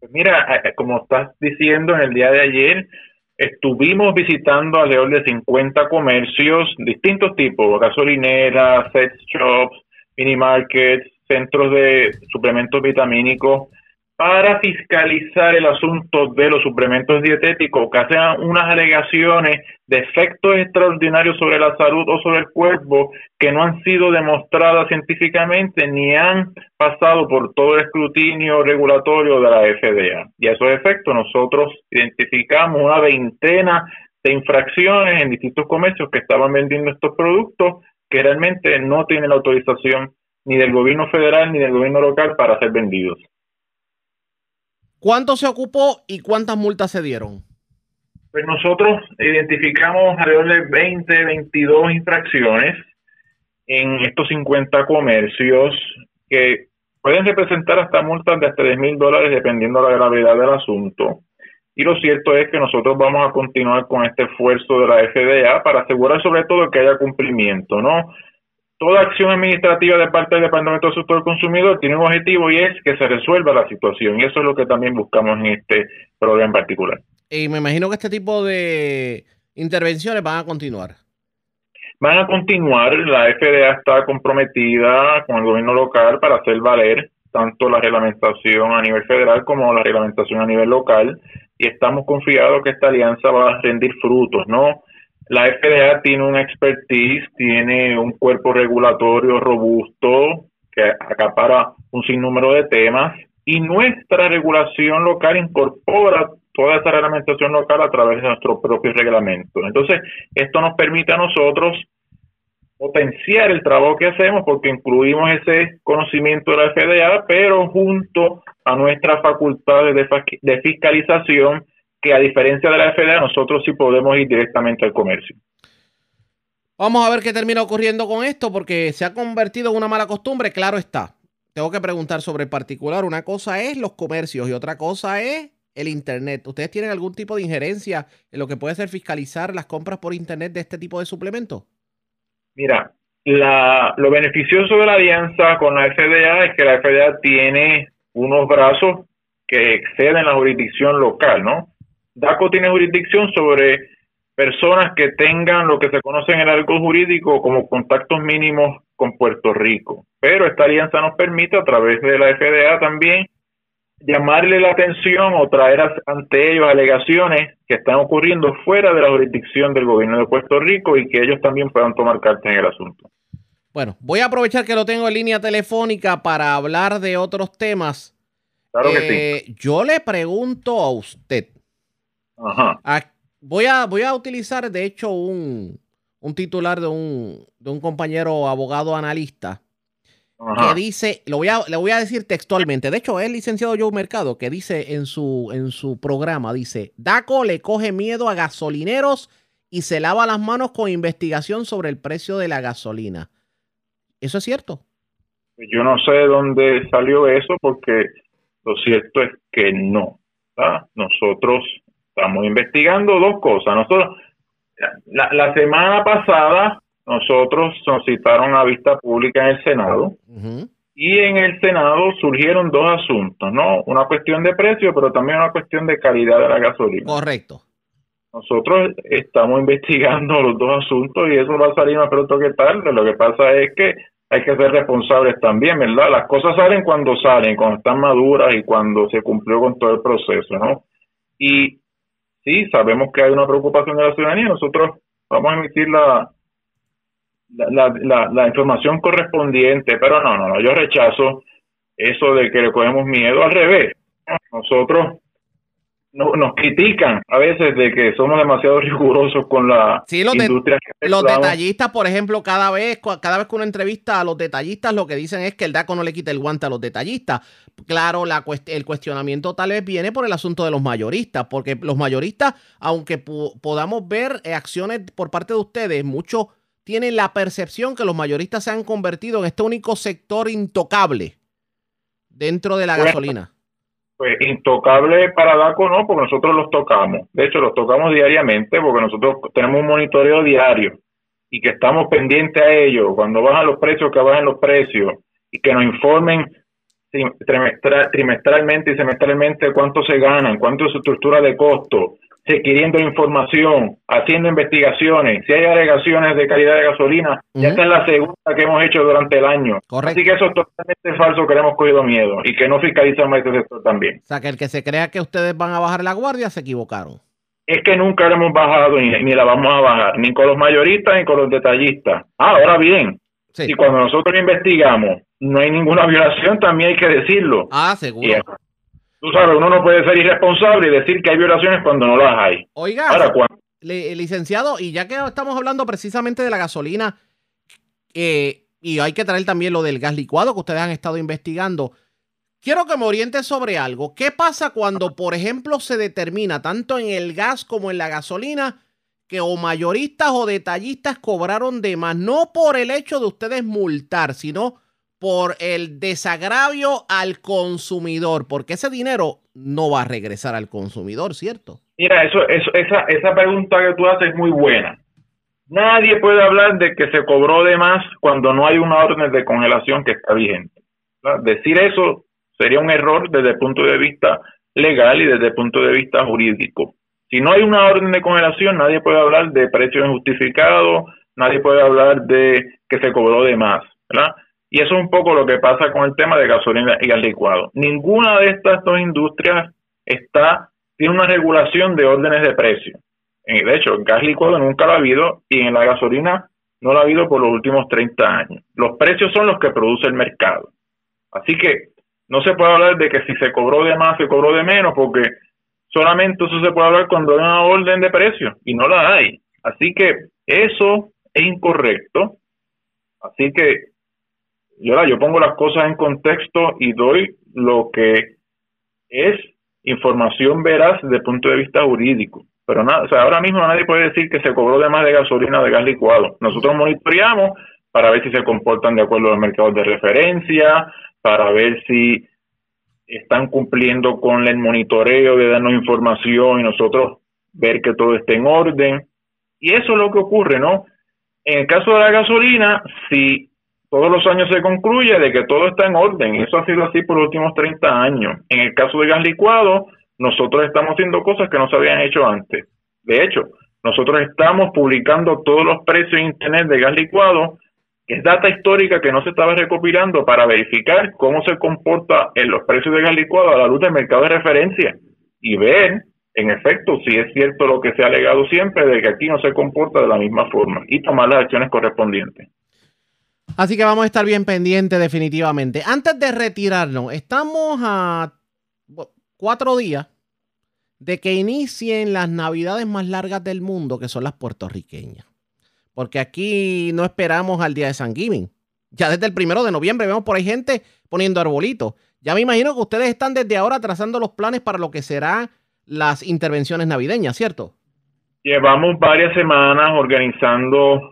Pues mira, eh, como estás diciendo, en el día de ayer estuvimos visitando alrededor de 50 comercios, distintos tipos, gasolineras, sex shops, mini markets, centros de suplementos vitamínicos, para fiscalizar el asunto de los suplementos dietéticos que hacen unas alegaciones de efectos extraordinarios sobre la salud o sobre el cuerpo que no han sido demostradas científicamente ni han pasado por todo el escrutinio regulatorio de la FDA. Y a esos efectos nosotros identificamos una veintena de infracciones en distintos comercios que estaban vendiendo estos productos que realmente no tienen autorización ni del gobierno federal ni del gobierno local para ser vendidos. ¿Cuánto se ocupó y cuántas multas se dieron? Pues nosotros identificamos alrededor de 20, 22 infracciones en estos 50 comercios que pueden representar hasta multas de hasta 10 mil dólares dependiendo de la gravedad del asunto. Y lo cierto es que nosotros vamos a continuar con este esfuerzo de la FDA para asegurar sobre todo que haya cumplimiento, ¿no? Toda acción administrativa de parte del Departamento del Consumidor tiene un objetivo y es que se resuelva la situación. Y eso es lo que también buscamos en este programa en particular. Y me imagino que este tipo de intervenciones van a continuar. Van a continuar. La FDA está comprometida con el gobierno local para hacer valer tanto la reglamentación a nivel federal como la reglamentación a nivel local. Y estamos confiados que esta alianza va a rendir frutos, ¿no? La FDA tiene un expertise, tiene un cuerpo regulatorio robusto que acapara un sinnúmero de temas y nuestra regulación local incorpora toda esa reglamentación local a través de nuestros propios reglamentos. Entonces, esto nos permite a nosotros potenciar el trabajo que hacemos porque incluimos ese conocimiento de la FDA, pero junto a nuestras facultades de fiscalización que a diferencia de la FDA, nosotros sí podemos ir directamente al comercio. Vamos a ver qué termina ocurriendo con esto, porque se ha convertido en una mala costumbre, claro está. Tengo que preguntar sobre el particular. Una cosa es los comercios y otra cosa es el Internet. ¿Ustedes tienen algún tipo de injerencia en lo que puede ser fiscalizar las compras por Internet de este tipo de suplementos? Mira, la, lo beneficioso de la alianza con la FDA es que la FDA tiene unos brazos que exceden la jurisdicción local, ¿no? DACO tiene jurisdicción sobre personas que tengan lo que se conoce en el arco jurídico como contactos mínimos con Puerto Rico. Pero esta alianza nos permite a través de la FDA también llamarle la atención o traer ante ellos alegaciones que están ocurriendo fuera de la jurisdicción del gobierno de Puerto Rico y que ellos también puedan tomar cartas en el asunto. Bueno, voy a aprovechar que lo tengo en línea telefónica para hablar de otros temas. Claro que sí. Eh, yo le pregunto a usted, voy, a, voy a utilizar, de hecho, un, titular de un, de un, compañero abogado analista que dice, lo voy a, le voy a decir textualmente, de hecho, es el licenciado Joe Mercado, que dice en su, en su programa, dice, DACO le coge miedo a gasolineros y se lava las manos con investigación sobre el precio de la gasolina. ¿Eso es cierto? Yo no sé dónde salió eso porque lo cierto es que no. Nosotros estamos investigando dos cosas. Nosotros, la, semana pasada, nosotros solicitaron a vista pública en el Senado y en el Senado surgieron dos asuntos, ¿no? Una cuestión de precio, pero también una cuestión de calidad de la gasolina. Correcto. Nosotros estamos investigando los dos asuntos y eso va a salir más pronto que tarde. Lo que pasa es que hay que ser responsables también, ¿verdad? Las cosas salen cuando salen, cuando están maduras y cuando se cumplió con todo el proceso, ¿no? Y sí, sabemos que hay una preocupación de la ciudadanía, nosotros vamos a emitir la, la, la, información correspondiente, pero no, no, no, yo rechazo eso de que le cogemos miedo, al revés. Nosotros no, nos critican a veces de que somos demasiado rigurosos con la industria. los detallistas, por ejemplo, cada vez, cada vez que una entrevista a los detallistas, lo que dicen es que el DACO no le quita el guante a los detallistas. Claro, la, el cuestionamiento tal vez viene por el asunto de los mayoristas, porque los mayoristas, aunque podamos ver eh, acciones por parte de ustedes, muchos tienen la percepción que los mayoristas se han convertido en este único sector intocable dentro de la gasolina pues intocable para DACO no, porque nosotros los tocamos. De hecho, los tocamos diariamente porque nosotros tenemos un monitoreo diario y que estamos pendientes a ello. Cuando bajan los precios, que bajen los precios y que nos informen trimestralmente y semestralmente cuánto se ganan, cuánto es su estructura de costo, requiriendo información, haciendo investigaciones, si hay alegaciones de calidad de gasolina, ya esta es la segunda que hemos hecho durante el año. Así que eso es totalmente falso que le hemos cogido miedo y que no fiscalizamos este sector también. O sea, que el que se crea que ustedes van a bajar la guardia se equivocaron. Es que nunca la hemos bajado ni, la vamos a bajar, ni con los mayoristas ni con los detallistas. Ah, ahora bien, y cuando nosotros investigamos no hay ninguna violación, también hay que decirlo. Ah, seguro. Tú sabes, uno no puede ser irresponsable y decir que hay violaciones cuando no las hay. Oiga, licenciado, y ya que estamos hablando precisamente de la gasolina, eh, y hay que traer también lo del gas licuado que ustedes han estado investigando, quiero que me oriente sobre algo. ¿Qué pasa cuando, por ejemplo, se determina tanto en el gas como en la gasolina que o mayoristas o detallistas cobraron de más, no por el hecho de ustedes multar, sino por el desagravio al consumidor, porque ese dinero no va a regresar al consumidor, ¿cierto? Mira, eso, eso, esa, esa pregunta que tú haces es muy buena. Nadie puede hablar de que se cobró de más cuando no hay una orden de congelación que está vigente. Decir eso sería un error desde el punto de vista legal y desde el punto de vista jurídico. Si no hay una orden de congelación, nadie puede hablar de precio injustificado, nadie puede hablar de que se cobró de más, ¿verdad? Y eso es un poco lo que pasa con el tema de gasolina y gas licuado. Ninguna de estas dos industrias está tiene una regulación de órdenes de precio. De hecho, el gas licuado nunca lo ha habido y en la gasolina no lo ha habido por los últimos 30 años. Los precios son los que produce el mercado. Así que no se puede hablar de que si se cobró de más, se cobró de menos, porque solamente eso se puede hablar cuando hay una orden de precio y no la hay. Así que eso es incorrecto. Así que yo, yo pongo las cosas en contexto y doy lo que es información veraz desde el punto de vista jurídico. Pero nada, o sea, ahora mismo nadie puede decir que se cobró de más de gasolina o de gas licuado. Nosotros monitoreamos para ver si se comportan de acuerdo a los mercados de referencia, para ver si están cumpliendo con el monitoreo de darnos información y nosotros ver que todo esté en orden. Y eso es lo que ocurre, ¿no? En el caso de la gasolina, si todos los años se concluye de que todo está en orden. Eso ha sido así por los últimos 30 años. En el caso de gas licuado, nosotros estamos haciendo cosas que no se habían hecho antes. De hecho, nosotros estamos publicando todos los precios en Internet de gas licuado, que es data histórica que no se estaba recopilando para verificar cómo se comporta en los precios de gas licuado a la luz del mercado de referencia y ver, en efecto, si es cierto lo que se ha alegado siempre de que aquí no se comporta de la misma forma y tomar las acciones correspondientes. Así que vamos a estar bien pendientes definitivamente. Antes de retirarnos, estamos a cuatro días de que inicien las navidades más largas del mundo, que son las puertorriqueñas. Porque aquí no esperamos al día de San Giving. Ya desde el primero de noviembre vemos por ahí gente poniendo arbolitos. Ya me imagino que ustedes están desde ahora trazando los planes para lo que serán las intervenciones navideñas, ¿cierto? Llevamos varias semanas organizando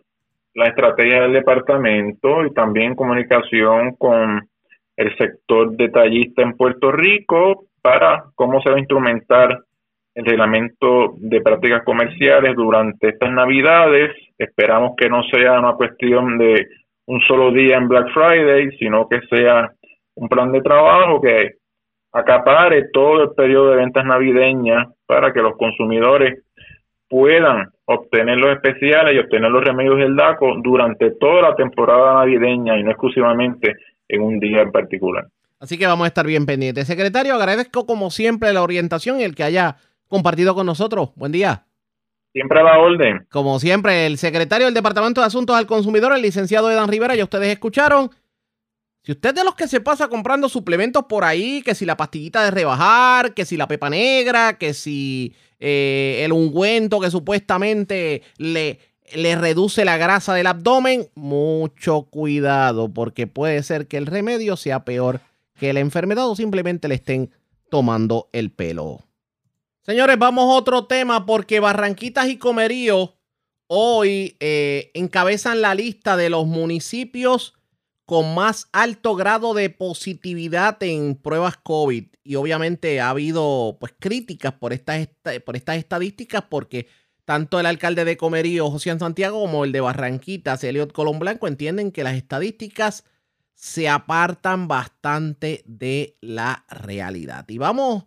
la estrategia del departamento y también comunicación con el sector detallista en Puerto Rico para cómo se va a instrumentar el reglamento de prácticas comerciales durante estas navidades. Esperamos que no sea una cuestión de un solo día en Black Friday, sino que sea un plan de trabajo que acapare todo el periodo de ventas navideñas para que los consumidores puedan obtener los especiales y obtener los remedios del DACO durante toda la temporada navideña y no exclusivamente en un día en particular. Así que vamos a estar bien pendientes. Secretario, agradezco como siempre la orientación y el que haya compartido con nosotros. Buen día. Siempre a la orden. Como siempre, el secretario del Departamento de Asuntos al Consumidor, el licenciado Edan Rivera, ya ustedes escucharon. Si usted de los que se pasa comprando suplementos por ahí, que si la pastillita de rebajar, que si la pepa negra, que si eh, el ungüento que supuestamente le, le reduce la grasa del abdomen, mucho cuidado, porque puede ser que el remedio sea peor que la enfermedad o simplemente le estén tomando el pelo. Señores, vamos a otro tema porque Barranquitas y Comerío hoy eh, encabezan la lista de los municipios con más alto grado de positividad en pruebas COVID. Y obviamente ha habido pues críticas por estas, por estas estadísticas porque tanto el alcalde de Comerío, José Santiago, como el de Barranquitas, Eliot Colón Blanco, entienden que las estadísticas se apartan bastante de la realidad. Y vamos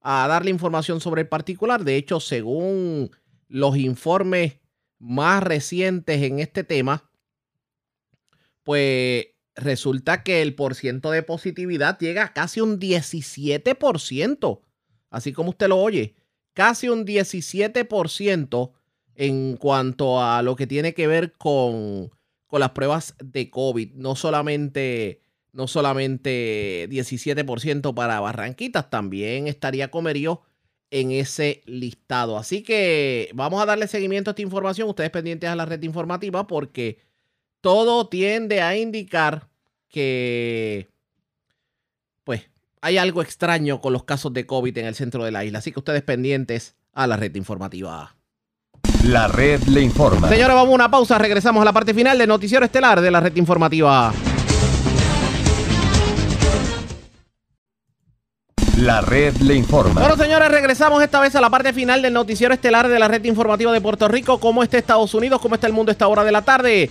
a darle información sobre el particular. De hecho, según los informes más recientes en este tema, pues resulta que el porciento de positividad llega a casi un 17%, así como usted lo oye, casi un 17% en cuanto a lo que tiene que ver con, con las pruebas de COVID, no solamente no solamente 17% para Barranquitas, también estaría Comerío en ese listado. Así que vamos a darle seguimiento a esta información, ustedes pendientes a la red informativa, porque todo tiende a indicar que, pues, hay algo extraño con los casos de COVID en el centro de la isla. Así que ustedes pendientes a la red informativa. La red le informa. Señores, vamos a una pausa. Regresamos a la parte final del noticiero estelar de la red informativa. La red le informa. Bueno, señores, regresamos esta vez a la parte final del noticiero estelar de la red informativa de Puerto Rico. ¿Cómo está Estados Unidos? ¿Cómo está el mundo a esta hora de la tarde?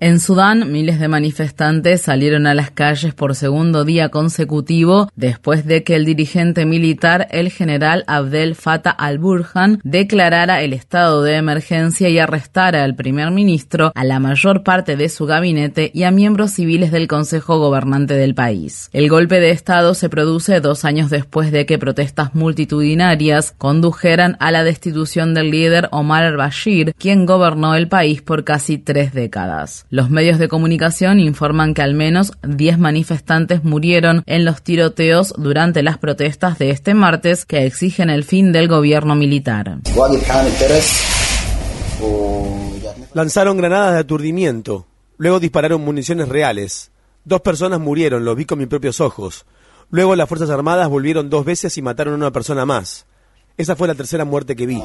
En Sudán, miles de manifestantes salieron a las calles por segundo día consecutivo después de que el dirigente militar, el general Abdel Fattah al-Burhan, declarara el estado de emergencia y arrestara al primer ministro, a la mayor parte de su gabinete y a miembros civiles del Consejo Gobernante del país. El golpe de estado se produce dos años después de que protestas multitudinarias condujeran a la destitución del líder Omar al-Bashir, quien gobernó el país por casi tres décadas. Los medios de comunicación informan que al menos 10 manifestantes murieron en los tiroteos durante las protestas de este martes que exigen el fin del gobierno militar. Lanzaron granadas de aturdimiento, luego dispararon municiones reales. Dos personas murieron, lo vi con mis propios ojos. Luego las Fuerzas Armadas volvieron dos veces y mataron a una persona más. Esa fue la tercera muerte que vi.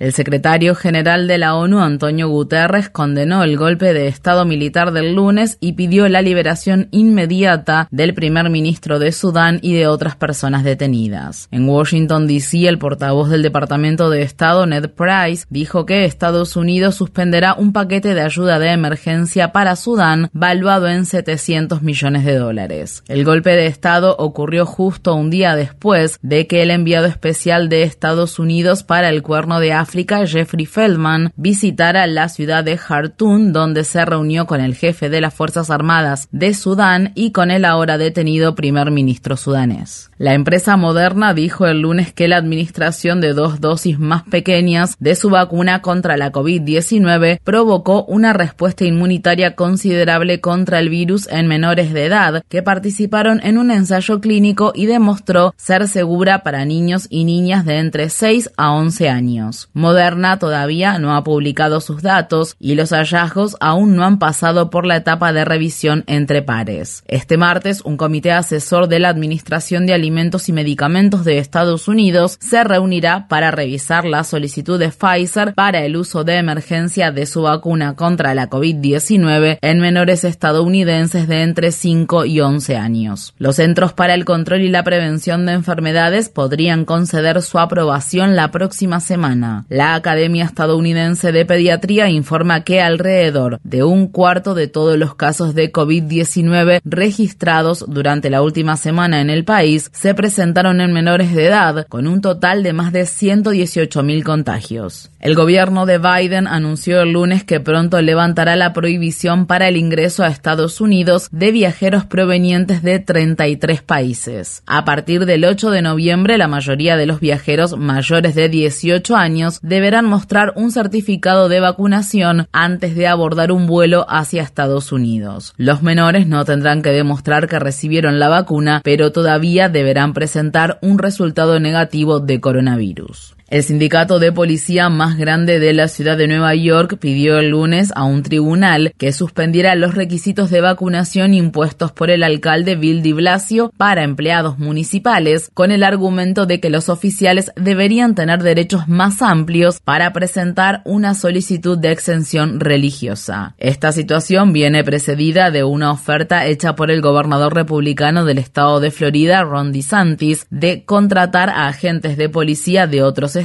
El secretario general de la ONU, Antonio Guterres, condenó el golpe de Estado militar del lunes y pidió la liberación inmediata del primer ministro de Sudán y de otras personas detenidas. En Washington, D.C., el portavoz del Departamento de Estado, Ned Price, dijo que Estados Unidos suspenderá un paquete de ayuda de emergencia para Sudán valuado en 700 millones de dólares. El golpe de Estado ocurrió justo un día después de que el enviado especial de Estados Unidos para el Cuerno de África, Jeffrey Feldman, visitara la ciudad de Khartoum, donde se reunió con el jefe de las Fuerzas Armadas de Sudán y con el ahora detenido primer ministro sudanés. La empresa Moderna dijo el lunes que la administración de dos dosis más pequeñas de su vacuna contra la COVID-19 provocó una respuesta inmunitaria considerable contra el virus en menores de edad que participaron en un ensayo clínico y demostró ser segura para niños y niñas de entre 6 a 11 años. Moderna todavía no ha publicado sus datos y los hallazgos aún no han pasado por la etapa de revisión entre pares. Este martes, un comité asesor de la Administración de Alimentos y Medicamentos de Estados Unidos se reunirá para revisar la solicitud de Pfizer para el uso de emergencia de su vacuna contra la COVID-19 en menores estadounidenses de entre 5 y 11 años. Los Centros para el Control y la Prevención de Enfermedades podrían conceder su aprobación la próxima semana. La Academia Estadounidense de Pediatría informa que alrededor de un cuarto de todos los casos de COVID-19 registrados durante la última semana en el país se presentaron en menores de edad, con un total de más de 118.000 contagios. El gobierno de Biden anunció el lunes que pronto levantará la prohibición para el ingreso a Estados Unidos de viajeros provenientes de 33 países. A partir del 8 de noviembre, la mayoría de los viajeros mayores de 18 años deberán mostrar un certificado de vacunación antes de abordar un vuelo hacia Estados Unidos. Los menores no tendrán que demostrar que recibieron la vacuna, pero todavía deberán presentar un resultado negativo de coronavirus. El sindicato de policía más grande de la ciudad de Nueva York pidió el lunes a un tribunal que suspendiera los requisitos de vacunación impuestos por el alcalde Bill de Blasio para empleados municipales, con el argumento de que los oficiales deberían tener derechos más amplios para presentar una solicitud de exención religiosa. Esta situación viene precedida de una oferta hecha por el gobernador republicano del estado de Florida, Ron DeSantis, de contratar a agentes de policía de otros estados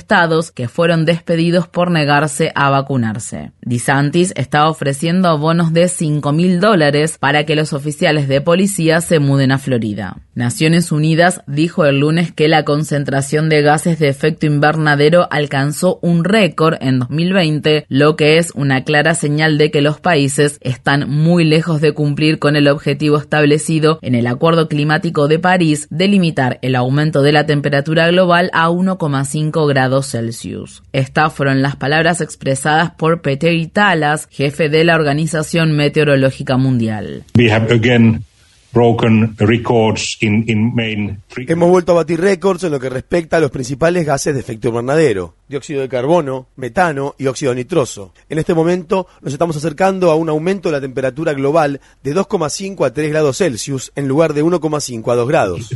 que fueron despedidos por negarse a vacunarse. DeSantis está ofreciendo bonos de 5 mil dólares para que los oficiales de policía se muden a Florida. Naciones Unidas dijo el lunes que la concentración de gases de efecto invernadero alcanzó un récord en 2020, lo que es una clara señal de que los países están muy lejos de cumplir con el objetivo establecido en el Acuerdo Climático de París de limitar el aumento de la temperatura global a 1,5 grados Celsius. Estas fueron las palabras expresadas por Peter Italas, jefe de la Organización Meteorológica Mundial. Hemos vuelto a batir récords en lo que respecta a los principales gases de efecto invernadero, dióxido de carbono, metano y óxido nitroso. En este momento nos estamos acercando a un aumento de la temperatura global de 2,5 a 3 grados Celsius en lugar de 1,5 a 2 grados.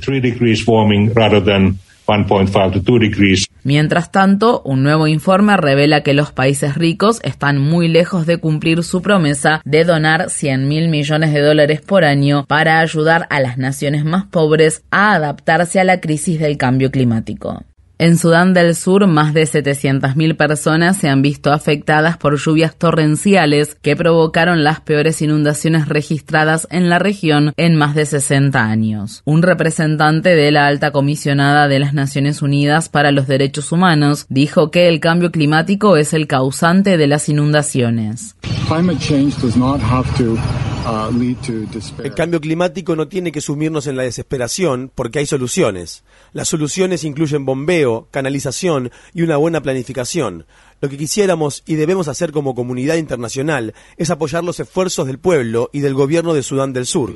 Mientras tanto, un nuevo informe revela que los países ricos están muy lejos de cumplir su promesa de donar 100 mil millones de dólares por año para ayudar a las naciones más pobres a adaptarse a la crisis del cambio climático. En Sudán del Sur, más de 700.000 personas se han visto afectadas por lluvias torrenciales que provocaron las peores inundaciones registradas en la región en más de 60 años. Un representante de la alta comisionada de las Naciones Unidas para los Derechos Humanos dijo que el cambio climático es el causante de las inundaciones. El cambio climático no tiene que sumirnos en la desesperación porque hay soluciones. Las soluciones incluyen bombeo, canalización y una buena planificación. Lo que quisiéramos y debemos hacer como comunidad internacional es apoyar los esfuerzos del pueblo y del gobierno de Sudán del Sur.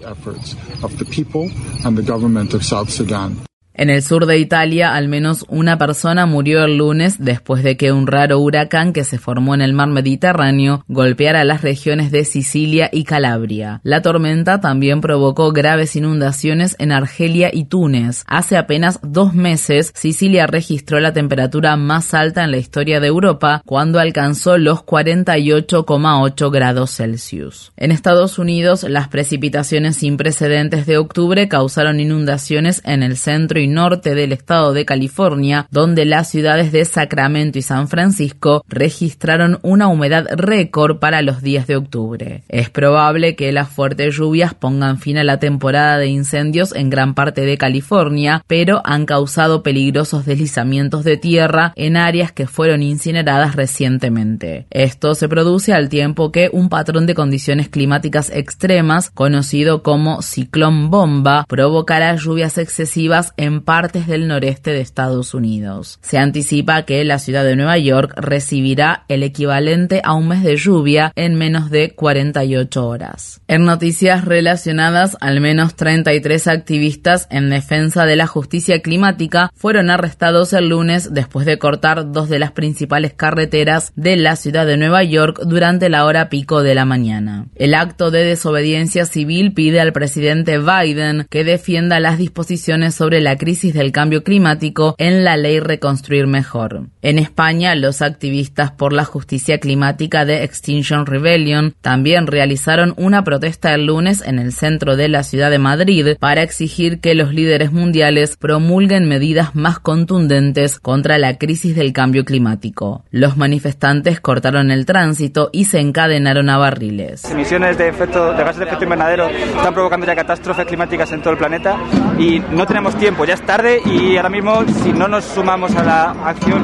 En el sur de Italia, al menos una persona murió el lunes después de que un raro huracán que se formó en el mar Mediterráneo golpeara las regiones de Sicilia y Calabria. La tormenta también provocó graves inundaciones en Argelia y Túnez. Hace apenas dos meses, Sicilia registró la temperatura más alta en la historia de Europa cuando alcanzó los 48,8 grados Celsius. En Estados Unidos, las precipitaciones sin precedentes de octubre causaron inundaciones en el centro y norte del estado de California, donde las ciudades de Sacramento y San Francisco registraron una humedad récord para los días de octubre. Es probable que las fuertes lluvias pongan fin a la temporada de incendios en gran parte de California, pero han causado peligrosos deslizamientos de tierra en áreas que fueron incineradas recientemente. Esto se produce al tiempo que un patrón de condiciones climáticas extremas, conocido como ciclón bomba, provocará lluvias excesivas en partes del noreste de Estados Unidos. Se anticipa que la ciudad de Nueva York recibirá el equivalente a un mes de lluvia en menos de 48 horas. En noticias relacionadas, al menos 33 activistas en defensa de la justicia climática fueron arrestados el lunes después de cortar dos de las principales carreteras de la ciudad de Nueva York durante la hora pico de la mañana. El acto de desobediencia civil pide al presidente Biden que defienda las disposiciones sobre la crisis del cambio climático en la ley Reconstruir Mejor. En España, los activistas por la justicia climática de Extinction Rebellion también realizaron una protesta el lunes en el centro de la ciudad de Madrid para exigir que los líderes mundiales promulguen medidas más contundentes contra la crisis del cambio climático. Los manifestantes cortaron el tránsito y se encadenaron a barriles. Las emisiones de, efecto, de gases de efecto invernadero están provocando ya catástrofes climáticas en todo el planeta y no tenemos tiempo. Ya es tarde y ahora mismo si no nos sumamos a la acción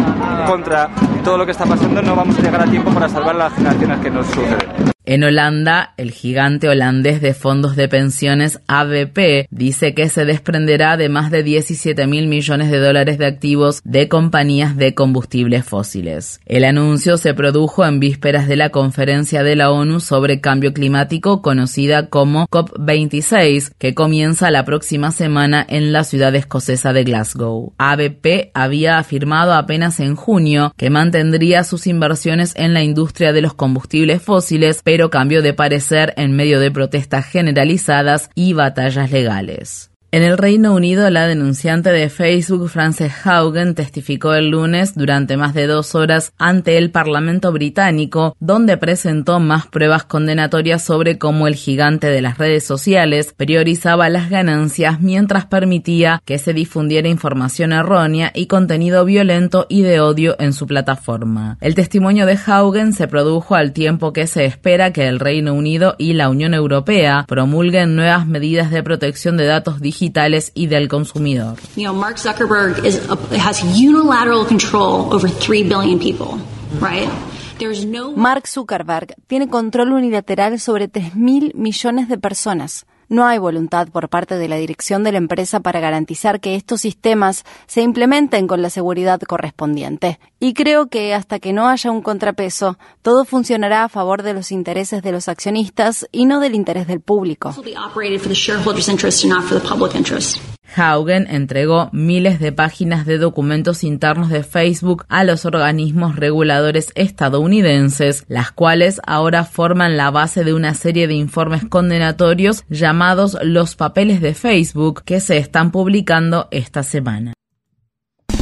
contra todo lo que está pasando no vamos a llegar a tiempo para salvar las generaciones que nos suceden. En Holanda, el gigante holandés de fondos de pensiones ABP dice que se desprenderá de más de 17 mil millones de dólares de activos de compañías de combustibles fósiles. El anuncio se produjo en vísperas de la conferencia de la ONU sobre cambio climático conocida como COP26, que comienza la próxima semana en la ciudad escocesa de Glasgow. ABP había afirmado apenas en junio que mantendría sus inversiones en la industria de los combustibles fósiles, pero cambió de parecer en medio de protestas generalizadas y batallas legales. En el Reino Unido, la denunciante de Facebook, Frances Haugen, testificó el lunes durante más de dos horas ante el Parlamento británico, donde presentó más pruebas condenatorias sobre cómo el gigante de las redes sociales priorizaba las ganancias mientras permitía que se difundiera información errónea y contenido violento y de odio en su plataforma. El testimonio de Haugen se produjo al tiempo que se espera que el Reino Unido y la Unión Europea promulguen nuevas medidas de protección de datos digitales digitales y del consumidor. You know, Mark Zuckerberg is a, has unilateral control over 3 billion people, right? Mark Zuckerberg tiene control unilateral sobre 3.000 millones de personas. No hay voluntad por parte de la dirección de la empresa para garantizar que estos sistemas se implementen con la seguridad correspondiente. Y creo que hasta que no haya un contrapeso, todo funcionará a favor de los intereses de los accionistas y no del interés del público. Haugen entregó miles de páginas de documentos internos de Facebook a los organismos reguladores estadounidenses, las cuales ahora forman la base de una serie de informes condenatorios llamados los papeles de Facebook que se están publicando esta semana.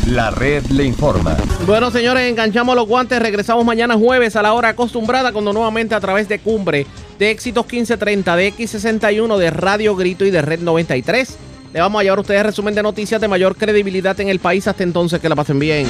La red le informa. Bueno, señores, enganchamos los guantes. Regresamos mañana jueves a la hora acostumbrada, cuando nuevamente a través de Cumbre, de Éxitos 1530, de X61, de Radio Grito y de Red 93 le vamos a llevar a ustedes resumen de noticias de mayor credibilidad en el país. Hasta entonces, que la pasen bien.